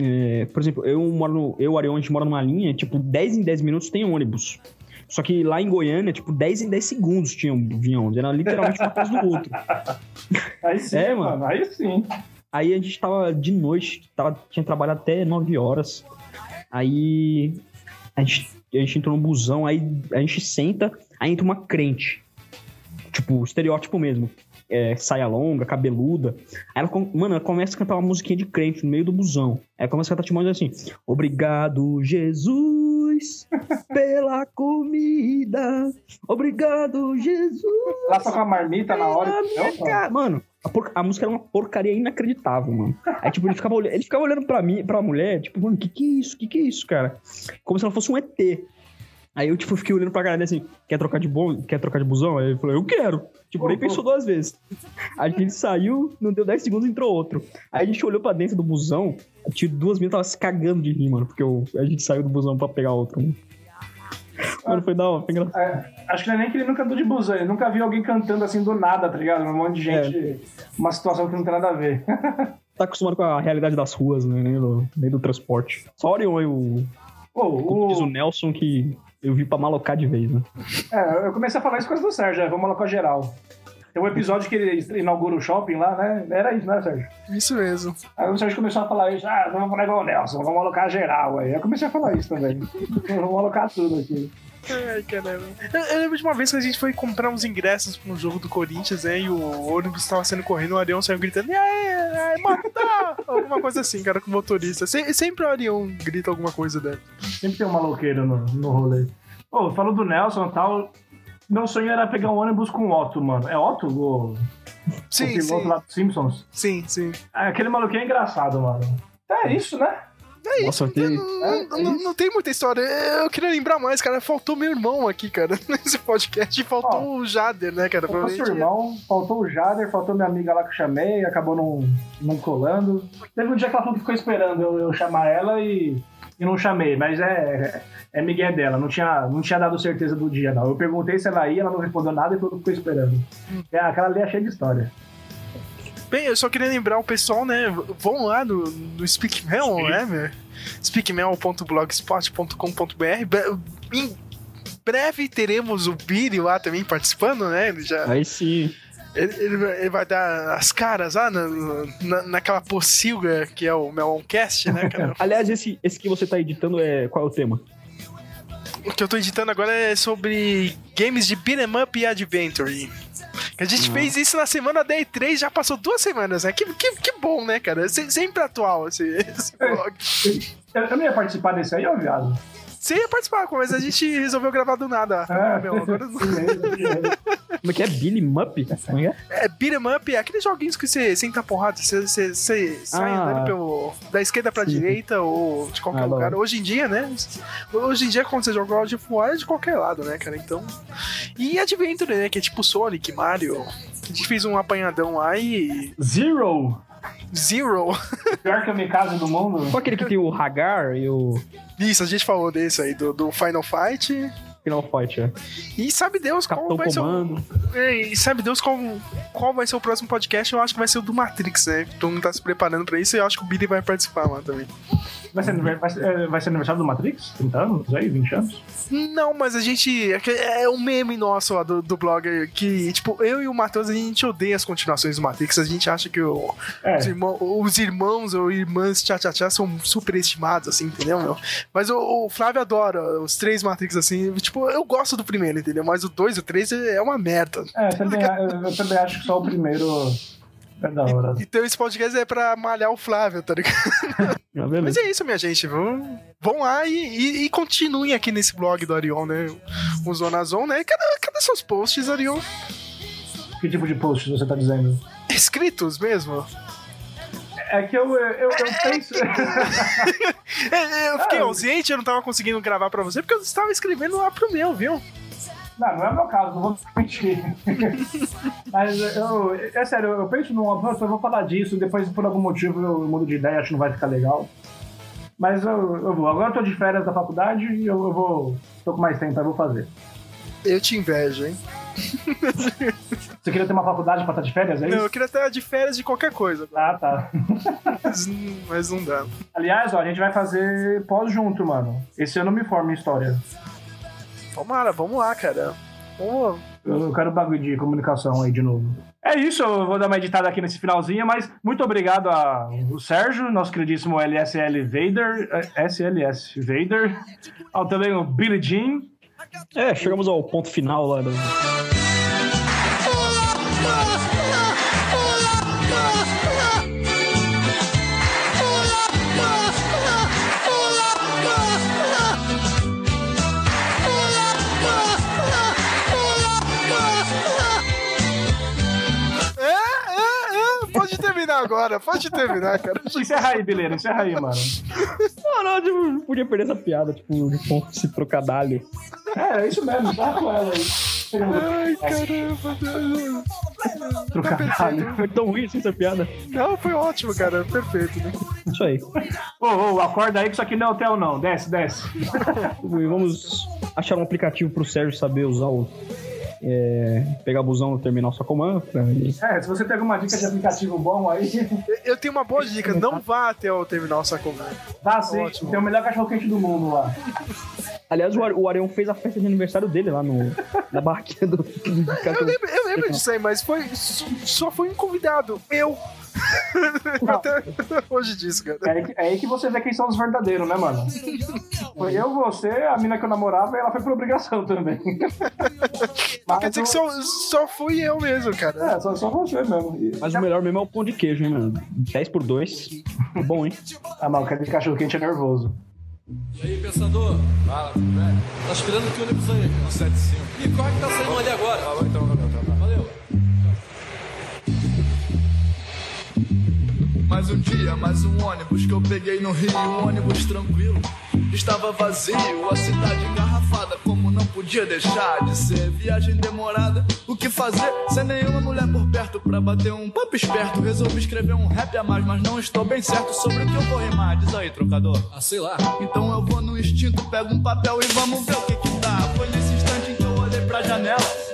é, por exemplo, eu moro no. Eu, Arion, a gente mora numa linha, tipo, 10 em 10 minutos tem ônibus. Só que lá em Goiânia, tipo, 10 em 10 segundos tinha vinha ônibus. Era literalmente um atrás do outro. Aí sim, É, mano. mano. Aí sim. Aí a gente tava de noite, tava, tinha trabalhado até 9 horas. Aí a gente, a gente entrou no busão, aí a gente senta, aí entra uma crente. Tipo, estereótipo mesmo. É, saia longa, cabeluda. Aí ela, mano, ela começa a cantar uma musiquinha de crente no meio do busão. Aí ela começa a cantar tipo assim: Obrigado, Jesus, pela comida. Obrigado, Jesus. Lá só com a marmita na hora. minha Mano, a, por- a música era uma porcaria inacreditável, mano. Aí, tipo, ele ficava, olhando, ele ficava olhando pra mim, pra mulher, tipo, mano, que que é isso? Que que é isso, cara? Como se ela fosse um ET. Aí eu, tipo, fiquei olhando pra galera assim, quer trocar de bom, quer trocar de busão? Aí ele falou, eu quero. Tipo, Pô, nem pô. pensou duas vezes. A gente saiu, não deu 10 segundos, entrou outro. Aí a gente olhou pra dentro do busão, tinha duas meninas tava se cagando de rir, mano, porque eu- a gente saiu do busão pra pegar outro. Mano, Mano, foi da hora, foi engraçado. É, acho que não é nem que ele nunca andou de busão, ele nunca viu alguém cantando assim do nada, tá ligado? Um monte de gente, uma situação que não tem nada a ver. Tá acostumado com a realidade das ruas, né, nem do, nem do transporte. Só o Orion e o, Pô, como diz o o, Nelson, que eu vi pra malocar de vez, né? é, eu comecei a falar isso coisa do Sérgio, é, vamos com a geral. Tem um episódio que ele inaugura o shopping lá, né? Era isso, né, Sérgio? Isso mesmo. Aí o Sérgio começou a falar isso, ah, vamos falar igual o Nelson, vamos alocar geral. Aí eu comecei a falar isso também. vamos alocar tudo aqui. Ai, caramba. Eu, eu lembro de uma vez que a gente foi comprar uns ingressos pra um jogo do Corinthians, né? E o ônibus tava sendo correndo, o Arião saiu gritando, e aí, aí, mata! Alguma coisa assim, cara, com o motorista. Se- sempre o Arião grita alguma coisa dela. Sempre tem um maloqueiro no, no rolê. Pô, falou do Nelson e tal. Meu sonho era pegar um ônibus com o Otto, mano. É Otto? O, o Sim, piloto sim. lá dos Simpsons? Sim, sim. Ah, Aquele maluquinho é engraçado, mano. É isso, né? Nossa, que... Não, não- não tem muita história. Eu queria lembrar mais, cara. Faltou meu irmão aqui, cara, nesse podcast. E faltou Ó. o Jader, né, cara? Faltou seu irmão, faltou o Jader, faltou minha amiga lá que eu chamei, acabou não, não colando. Teve um dia que ela falou que ficou esperando eu, eu chamar ela e, e não chamei, mas é, é Miguel dela, não tinha, não tinha dado certeza do dia, não. Eu perguntei se ela ia, ela não respondeu nada e todo mundo ficou esperando. É, aquela ali é cheia de história. Bem, eu só queria lembrar o pessoal, né? Vão lá no, no Speakmel, né, meu? speakmel.blogspot.com.br. Be- Em breve teremos o Billy lá também participando, né? Ele já. Aí sim. Ele, ele vai- ele vai dar as caras lá na, na- naquela pocilga que é o Meloncast, né, cara? Aliás, esse, esse que você tá editando é. Qual é o tema? o que eu tô editando agora é sobre games de beat'em up e adventure. A gente fez isso na semana da E3, já passou duas semanas, né? Que, que, que bom, né, cara? Se- Sempre atual esse, esse blog. Eu, eu não ia participar desse aí, ó, viado. Você ia participar, mas a gente resolveu gravar do nada. É, Meu, agora não- sim, mesmo. Como é que é? Billy? Como é é? É beat'em up, é aqueles joguinhos que você senta porrada, você, você, você sai Ah. andando pelo, da esquerda pra Sim. direita ou de qualquer Ah, lugar. Hoje em dia, né? Hoje em dia, quando você joga God of War, é de qualquer lado, né, cara? Então. E Adventure, né? Que é tipo Sonic, Mario. A gente fez um apanhadão lá e. Zero, Zero. pior kamikaze do mundo. Qual aquele que tem o Hagar e o Isso, a gente falou desse aí, do, do Final Fight. Final Fight, é. E sabe Deus qual Capitão vai ser o. Comando. É, e sabe Deus qual, qual vai ser o próximo podcast? Eu acho que vai ser o do Matrix, né? Todo mundo tá se preparando pra isso e eu acho que o Billy vai participar lá também. Vai ser, vai, ser, é, vai ser aniversário do Matrix? 30 anos aí, 20 anos? Não, mas a gente. É é um meme nosso lá do, do blog que, tipo, eu e o Matheus, a gente odeia as continuações do Matrix. A gente acha que o- É. os, irmão- os irmãos ou irmãs tchá-tchá-tchá são super estimados, assim, entendeu, meu? Mas o, o Flávio adora os três Matrix, assim. Tipo, eu gosto do primeiro, entendeu? Mas o dois e o três é uma merda. É, também, eu, eu também acho que só o primeiro é da hora. Então esse podcast é pra malhar o Flávio, tá ligado? Ah, Mas é isso, minha gente. Vão, vão lá e, e- e continuem aqui nesse blog do Arion, né? O Zona Zone, né? Cadê, cadê seus posts, Arion? Que tipo de post você tá dizendo? Escritos mesmo? É que eu, eu, eu penso. É, eu fiquei Ah, ausente, eu não tava conseguindo gravar pra você, porque eu estava escrevendo lá pro meu, viu? Não, não é meu caso, não vou mentir. Mas eu, é sério, eu penso num. Nossa, eu vou falar disso, depois por algum motivo eu mudo de ideia, acho que não vai ficar legal. Mas eu, eu vou. Agora eu tô de férias da faculdade e eu, eu vou. tô com mais tempo, eu vou fazer. Eu te invejo, hein? Você queria ter uma faculdade pra estar de férias, é Não, eu isso? queria estar de férias de qualquer coisa, Ah, tá. mas, mas não dá. Aliás, ó, a gente vai fazer pós junto, mano. Esse ano eu me formo em história. Tomara, vamos lá, cara. Vamos. Eu quero bagulho de comunicação aí de novo. É isso, eu vou dar uma editada aqui nesse finalzinho, mas muito obrigado ao Sérgio, nosso queridíssimo LSL Vader, eh, SLS Vader, ao também o Billy Jean. É, chegamos ao ponto final lá do. Agora, pode terminar, cara. Encerra aí, Bileira, encerra aí, mano. Não, não, tipo, não podia perder essa piada, tipo, de ponto esse trocadalho. É, é isso mesmo, tá com ela aí. Ai, caramba, Deus. Trocadilho. Foi tão ruim assim essa piada. Não, foi ótimo, cara. Perfeito, né? Isso aí. Ô, ô, acorda aí que isso aqui não é hotel, não. Desce, desce. E vamos achar um aplicativo pro Sérgio saber usar o. é, pegar busão no terminal. Pra ele... É, se você tem alguma dica de aplicativo bom aí, Eu tenho uma boa dica. Não vá até o terminal Sacomã. dá sim. Ótimo. Tem o melhor cachorro quente do mundo lá. Aliás, o, Ar- o Arião fez a festa de aniversário dele lá no, na barraquinha do. do Eu lembro, eu lembro disso aí, mas foi, só foi um convidado. Eu. Até hoje disso, cara. É aí, que, é aí que você vê quem são os verdadeiros, né, mano? Foi eu, você, a mina que eu namorava e ela foi por obrigação também. Mas Quer dizer que só, só fui eu mesmo, cara. É, só, só você mesmo. Mas o melhor mesmo é o pão de queijo, hein, mano? 10 por 2. Bom, hein? Ah, não, aquele cachorro quente é nervoso. E aí, pensador? Fala, velho. Tá esperando que ônibus aí? No 75. E corre que tá saindo ali agora. Tá bom, então, valeu, Mais um dia, mais um ônibus que eu peguei no Rio, um ônibus tranquilo. Estava vazio, a cidade engarrafada, como não podia deixar de ser. Viagem demorada, o que fazer? Sem nenhuma mulher por perto pra bater um papo esperto. Resolvi escrever um rap a mais, mas não estou bem certo sobre o que eu vou rimar. Diz aí, trocador. Ah, sei lá. Então eu vou no instinto, pego um papel e vamos ver o que que dá. Foi nesse instante em que eu olhei pra janela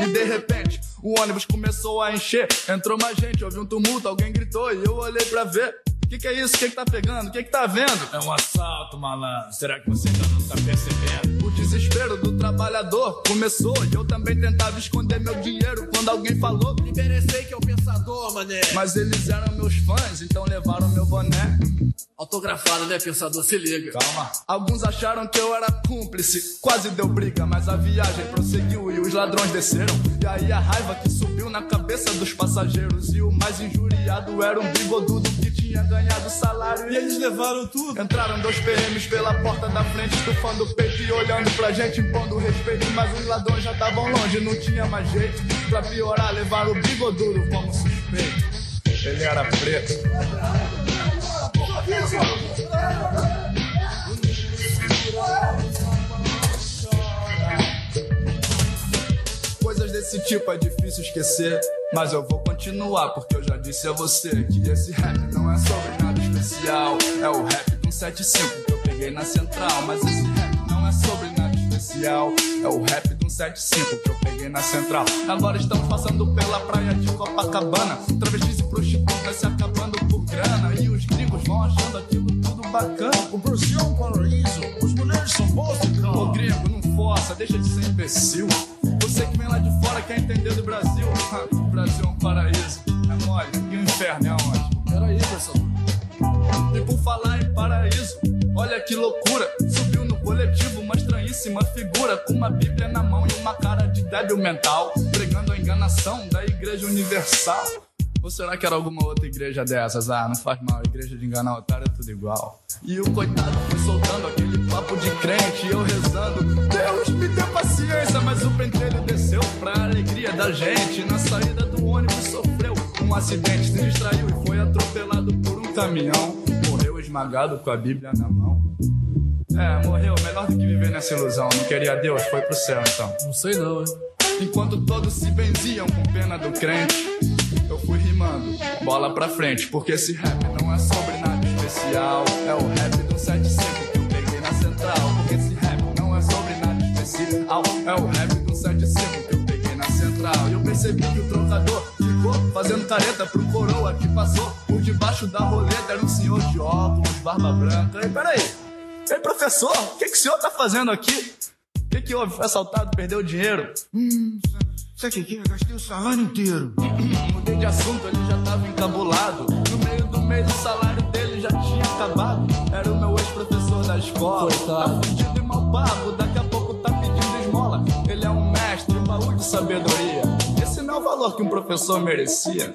e de repente. O ônibus começou a encher, entrou mais gente, houve um tumulto, alguém gritou e eu olhei pra ver. O que, que é isso? O que, que tá pegando? O que, que tá vendo? É um assalto, malandro. Será que você ainda não tá percebendo? O desespero do trabalhador começou e eu também tentava esconder meu dinheiro quando alguém falou. Interessei que é o pensador, mané. Mas eles eram meus fãs, então levaram meu boné. Autografado, né, pensador? Se liga. Calma. Alguns acharam que eu era cúmplice, quase deu briga, mas a viagem prosseguiu e os ladrões desceram. E aí a raiva que subiu na cabeça dos passageiros e o mais injuriado era um bigodudo que tinha ganhado salário. E eles levaram tudo. Entraram dois PMs pela porta da frente, estufando o peito e olhando pra gente, impondo respeito. Mas os ladrões já estavam longe, não tinha mais jeito. Pra piorar, levaram o bigodudo como suspeito. Ele era preto. Desse tipo é difícil esquecer. Mas eu vou continuar, porque eu já disse a você que esse rap não é sobre nada especial. É o rap do 75 que eu peguei na central. Mas esse rap não é sobre nada especial. É o rap do 75 que eu peguei na central. Agora estamos passando pela praia de Copacabana. Travestis e prostitutas se acabando por grana. E os gringos vão achando aquilo tudo bacana. O Brasil é um paraíso. As mulheres são boas de Ô gringo, não força, deixa de ser imbecil. Você que vem lá de fora quer entender do Brasil. Ha, O Brasil é um paraíso, é mole. E o inferno é onde? Peraí, pensador. E por falar em paraíso, olha que loucura. Subiu no coletivo uma estranhíssima figura com uma bíblia na mão e uma cara de débil mental, pregando a enganação da Igreja Universal. Ou será que era alguma outra igreja dessas? Ah, não faz mal, igreja de enganar otário é tudo igual. E o coitado foi soltando aquele papo de crente, e eu rezando. Deus me dê paciência, mas o pentelho desceu pra alegria da gente. Na saída do ônibus sofreu um acidente, se distraiu e foi atropelado por um caminhão. Morreu esmagado com a Bíblia na mão. É, morreu, melhor do que viver nessa ilusão. Não queria Deus, foi pro céu então. Não sei não, hein? Enquanto todos se benziam com pena do crente, bola pra frente, porque esse rap não é sobre nada especial. É o rap do 75 que eu peguei na central, porque esse rap não é sobre nada especial. É o rap do 75 que eu peguei na central. E eu percebi que o troncador ficou fazendo careta pro coroa que passou por debaixo da roleta. Era um senhor de óculos, barba branca. E peraí, ei professor, o que, que o senhor tá fazendo aqui? O que, que houve? Foi assaltado, perdeu dinheiro? Hum, sabe o que é? Gastei o salário inteiro. Mudei de assunto, ele já tava encabulado. No meio do mês, o salário dele já tinha acabado. Era o meu ex-professor da escola. Tá fudido e mal pago, daqui a pouco tá pedindo esmola. Ele é um mestre, um baú de sabedoria. Esse não é o valor que um professor merecia.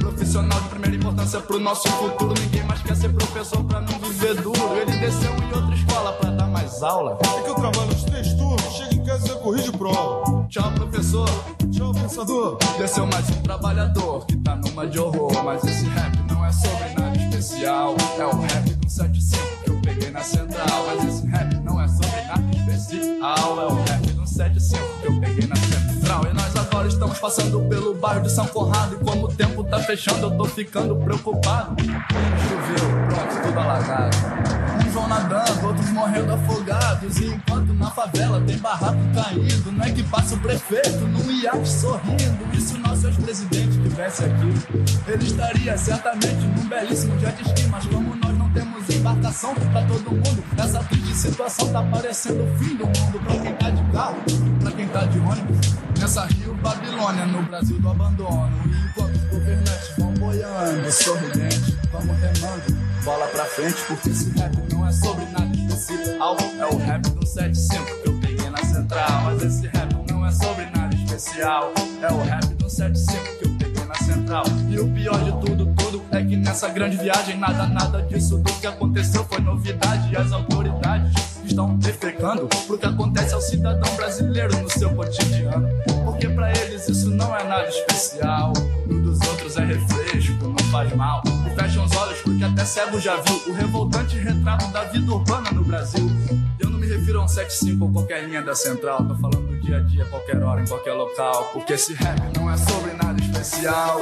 Profissional de primeira importância pro nosso futuro. Ninguém mais quer ser professor pra não viver duro. Ele desceu em outra escola pra dar mais aula. É que eu trabalho os três turnos, chego em casa e corrijo prova. Tchau, professor. Tchau, pensador. Desceu mais um trabalhador que tá numa de horror. Mas esse rap não é sobre nada especial. É o rap do 75 que eu peguei na central. Mas esse rap não é sobre nada especial. É o rap do 75 que eu peguei na central. E nós agora estamos passando pelo bairro de São Conrado. E como o tempo tá fechando, eu tô ficando preocupado. Choveu, pronto, tudo alagado. Vão nadando, outros morrendo afogados. E enquanto na favela tem barraco caindo, não é que passa o prefeito num iate sorrindo. E se o nosso ex-presidente estivesse aqui, ele estaria certamente num belíssimo jet ski. Mas como nós não temos embarcação pra todo mundo, essa triste situação tá parecendo o fim do mundo. Pra quem tá de carro, pra quem tá de ônibus. Nessa Rio Babilônia, no Brasil do abandono. E enquanto os governantes vão boiando, sorridente, vamos remando. Bola pra frente, porque esse rap não é sobre nada especial. É o rap do 75 que eu peguei na central. Mas esse rap não é sobre nada especial. É o rap do 75 que eu peguei na central. E o pior de tudo, tudo, é que nessa grande viagem, nada, nada disso do que aconteceu foi novidade. As autoridades estão defecando pro que acontece ao cidadão brasileiro no seu cotidiano. Porque pra eles isso não é nada especial. No dos outros é refresco, não faz mal. E fecham os olhos porque até cego já viu o revoltante retrato da vida urbana no Brasil. Eu não me refiro a um 75 ou qualquer linha da central. Tô falando do dia a dia, qualquer hora, em qualquer local. Porque esse rap não é sobre nada especial.